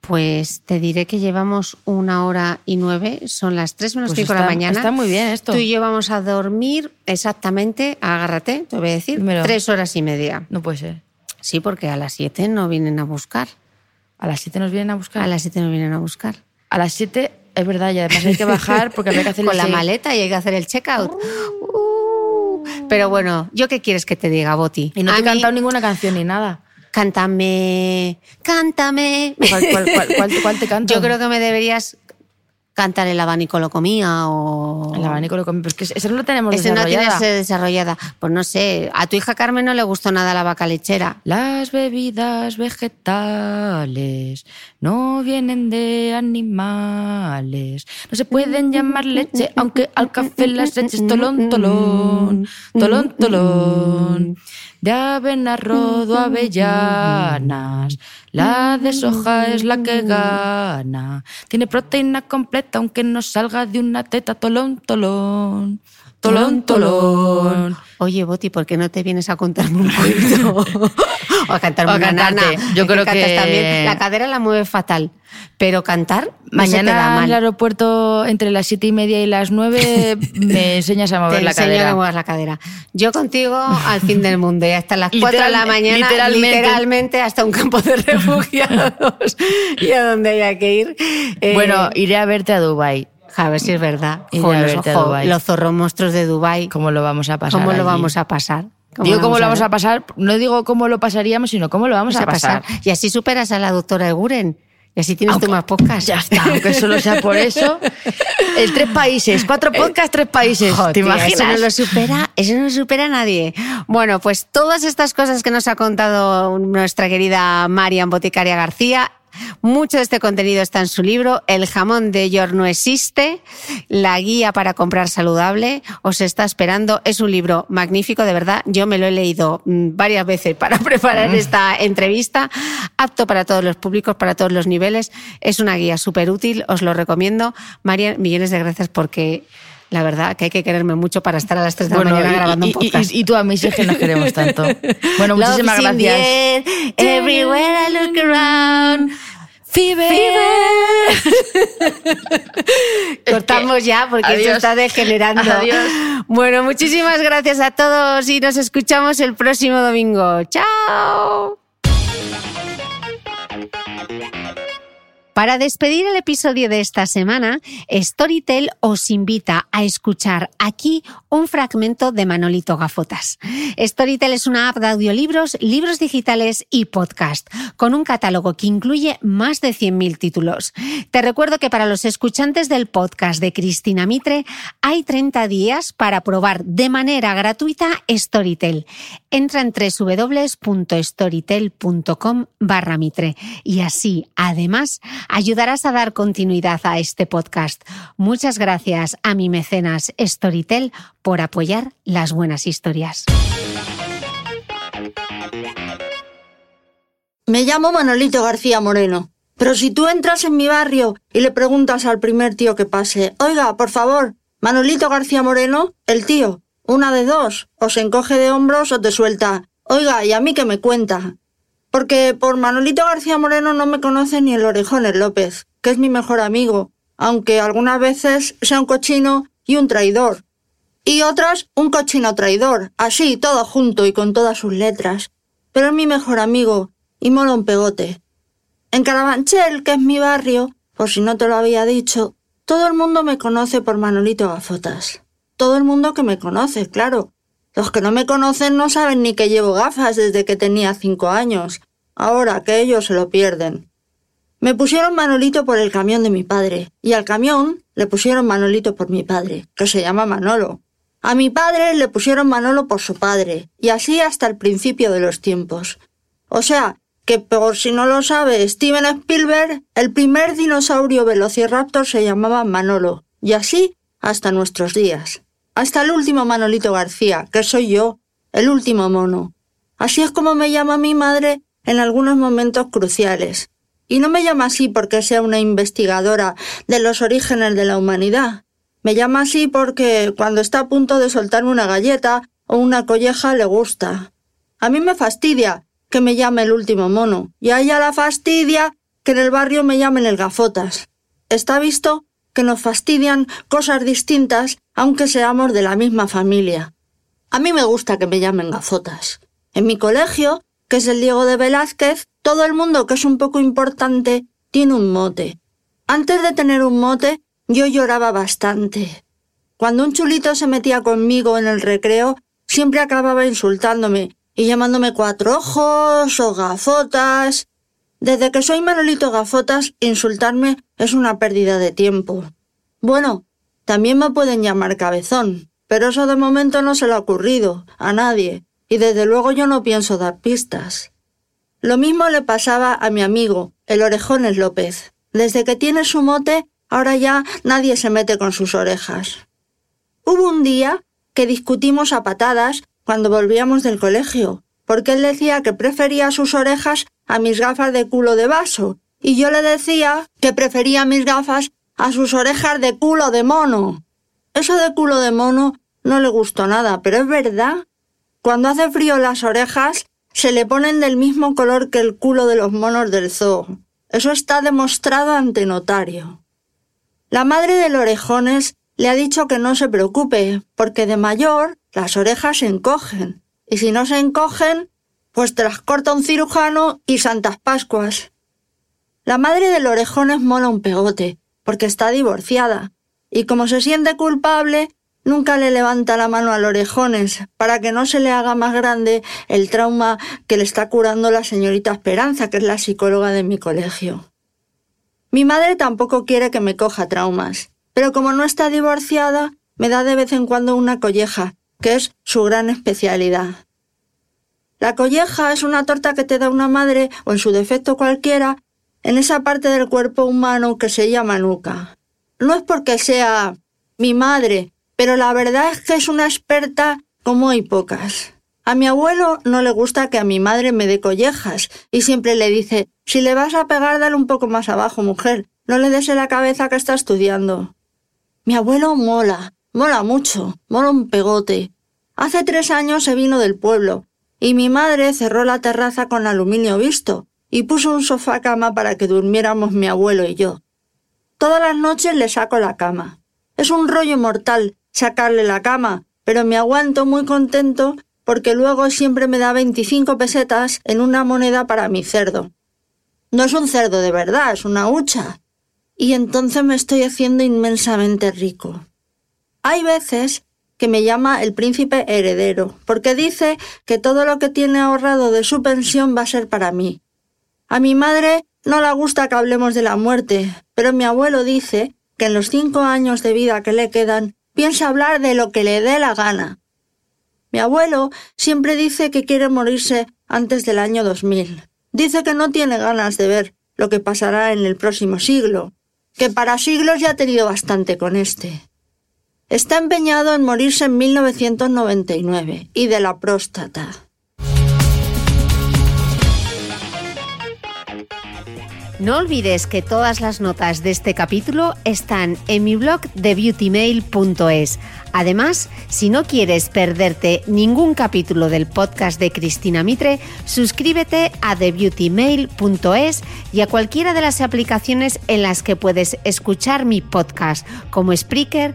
Pues te diré que llevamos una hora y nueve, son las tres menos Pues cinco de la mañana. está muy bien esto. Tú y yo vamos a dormir exactamente, agárrate, te voy a decir, Dímelo. tres horas y media. No puede ser. Sí, porque a las siete no vienen a buscar. A las 7 nos vienen a buscar. A las siete no vienen a buscar. A las 7, es verdad, y además hay que bajar porque habría que hacer (laughs) Con la maleta y hay que hacer el checkout. Uh. Pero bueno, ¿yo qué quieres que te diga, Boti? Y no A te he mí, cantado ninguna canción ni nada. Cántame, cántame. ¿Cuál, cuál, cuál, cuál- cuál te canto? (laughs) Yo creo que me deberías cantar el abanico lo comía o... El abanico lo comí, pero es que esa no la tenemos Ese no desarrollada. tienes eh, desarrollada. Pues no sé, a tu hija Carmen no le gustó nada la vaca lechera. Las bebidas vegetales no vienen de animales. No se pueden llamar leche, aunque al café las leches tolón, tolón, tolón, tolón. De avena, rodo, avellanas. La de soja es la que gana. Tiene proteína completa, aunque no salga de una teta, tolón, tolón. Tolón, tolón. Oye, Boti, ¿por qué no te vienes a contarme un cuento? (laughs) o a cantarme O a una nana. Yo creo que- también. La cadera la mueve fatal, pero cantar no se te da Mañana en mal. el aeropuerto entre las siete y media y las nueve (laughs) me enseñas a mover Te la cadera. que muevas la cadera. Yo contigo al fin del mundo y hasta las 4 de la mañana, literalmente. literalmente. hasta un campo de (laughs) refugiados y a donde haya que ir. Eh, Bueno, iré a verte a Dubai. A ver si es verdad. Iré Jo, a los, verte a jo, Dubái. los zorros monstruos de Dubai ¿Cómo lo vamos a pasar? ¿Cómo lo vamos a pasar? Digo cómo lo vamos a pasar. No digo cómo lo pasaríamos, sino cómo lo vamos a pasar. Y así superas a la doctora Eguren. Y así tienes tú más podcasts. Ya está, aunque solo sea por eso. El tres países, cuatro podcasts, tres países. ¿Te imaginas? Eso no lo supera, eso no lo supera nadie. Bueno, pues todas estas cosas que nos ha contado nuestra querida Marian Boticaria García Mucho de este contenido está en su libro El jamón de York no existe, la guía para comprar saludable. Os está esperando. Es un libro magnífico, de verdad. Yo me lo he leído mm, varias veces para (laughs) preparar esta entrevista. Apto para todos los públicos, para todos los niveles. Es una guía súper útil, os lo recomiendo. María, millones de gracias porque la verdad que hay que quererme mucho para estar a las 3 de la mañana grabando un podcast. Y, tú a mí sí que nos queremos tanto. Bueno, (laughs) muchísimas gracias. everywhere I look around. Fever. (laughs) Cortamos ya porque esto está degenerando. Adiós. Bueno, muchísimas gracias a todos y nos escuchamos el próximo domingo. ¡Chao! Para despedir el episodio de esta semana, Storytel os invita a escuchar aquí un fragmento de Manolito Gafotas. Storytel es una app de audiolibros, libros digitales y podcast, con un catálogo que incluye más de 100.000 títulos. Te recuerdo que para los escuchantes del podcast de Cristina Mitre hay 30 días para probar de manera gratuita Storytel. Entra en www.storytel.com barra Mitre y así, además, ayudarás a dar continuidad a este podcast. Muchas gracias a mi mecenas Storytel por apoyar las buenas historias. Me llamo Manolito García Moreno. Pero si tú entras en mi barrio y le preguntas al primer tío que pase, oiga, por favor, Manolito García Moreno, el tío, una de dos, o se encoge de hombros o te suelta, oiga, ¿y a mí qué me cuenta? Porque por Manolito García Moreno no me conoce ni el Orejones López, que es mi mejor amigo, aunque algunas veces sea un cochino y un traidor. Y otras un cochino traidor, así, todo junto y con todas sus letras. Pero es mi mejor amigo y mola un pegote. En Carabanchel, que es mi barrio, por si no te lo había dicho, todo el mundo me conoce por Manolito Gafotas. Todo el mundo que me conoce, claro, los que no me conocen no saben ni que llevo gafas desde que tenía cinco años. Ahora que ellos se lo pierden. Me pusieron Manolito por el camión de mi padre, y al camión le pusieron Manolito por mi padre, que se llama Manolo. A mi padre le pusieron Manolo por su padre, y así hasta el principio de los tiempos. O sea, que por si no lo sabe Steven Spielberg, el primer dinosaurio velociraptor se llamaba Manolo, y así hasta nuestros días hasta el último Manolito García, que soy yo, el último mono. Así es como me llama mi madre en algunos momentos cruciales. Y no me llama así porque sea una investigadora de los orígenes de la humanidad. Me llama así porque cuando está a punto de soltarme una galleta o una colleja le gusta. A mí me fastidia que me llame el último mono, y a ella la fastidia que en el barrio me llamen el gafotas. Está visto que nos fastidian cosas distintas aunque seamos de la misma familia. A mí me gusta que me llamen gafotas. En mi colegio, que es el Diego de Velázquez, todo el mundo que es un poco importante tiene un mote. Antes de tener un mote, yo lloraba bastante. Cuando un chulito se metía conmigo en el recreo, siempre acababa insultándome y llamándome cuatro ojos o gafotas. Desde que soy Manolito Gafotas, insultarme es una pérdida de tiempo. Bueno, también me pueden llamar cabezón, pero eso de momento no se le ha ocurrido a nadie, y desde luego yo no pienso dar pistas. Lo mismo le pasaba a mi amigo, el Orejones López. Desde que tiene su mote, ahora ya nadie se mete con sus orejas. Hubo un día que discutimos a patadas cuando volvíamos del colegio, porque él decía que prefería sus orejas a mis gafas de culo de vaso, y yo le decía que prefería mis gafas a sus orejas de culo de mono. Eso de culo de mono no le gustó nada, pero es verdad. Cuando hace frío las orejas se le ponen del mismo color que el culo de los monos del zoo. Eso está demostrado ante notario. La madre del orejones le ha dicho que no se preocupe, porque de mayor las orejas se encogen, y si no se encogen, pues te corta un cirujano y Santas Pascuas. La madre del orejón es mola un pegote, porque está divorciada, y como se siente culpable, nunca le levanta la mano al orejones para que no se le haga más grande el trauma que le está curando la señorita Esperanza, que es la psicóloga de mi colegio. Mi madre tampoco quiere que me coja traumas, pero como no está divorciada, me da de vez en cuando una colleja, que es su gran especialidad. La colleja es una torta que te da una madre, o en su defecto cualquiera, en esa parte del cuerpo humano que se llama nuca. No es porque sea mi madre, pero la verdad es que es una experta como hay pocas. A mi abuelo no le gusta que a mi madre me dé collejas y siempre le dice, si le vas a pegar, dale un poco más abajo, mujer, no le des en la cabeza que está estudiando. Mi abuelo mola, mola mucho, mola un pegote. Hace tres años se vino del pueblo y mi madre cerró la terraza con aluminio visto y puso un sofá cama para que durmiéramos mi abuelo y yo. Todas las noches le saco la cama. Es un rollo mortal sacarle la cama, pero me aguanto muy contento porque luego siempre me da 25 pesetas en una moneda para mi cerdo. No es un cerdo de verdad, es una hucha. Y entonces me estoy haciendo inmensamente rico. Hay veces que me llama el príncipe heredero, porque dice que todo lo que tiene ahorrado de su pensión va a ser para mí. A mi madre no le gusta que hablemos de la muerte, pero mi abuelo dice que en los cinco años de vida que le quedan piensa hablar de lo que le dé la gana. Mi abuelo siempre dice que quiere morirse antes del año 2000. Dice que no tiene ganas de ver lo que pasará en el próximo siglo, que para siglos ya ha tenido bastante con este. Está empeñado en morirse en 1999 y de la próstata. No olvides que todas las notas de este capítulo están en mi blog de beautymail.es. Además, si no quieres perderte ningún capítulo del podcast de Cristina Mitre, suscríbete a thebeautymail.es y a cualquiera de las aplicaciones en las que puedes escuchar mi podcast, como Spreaker,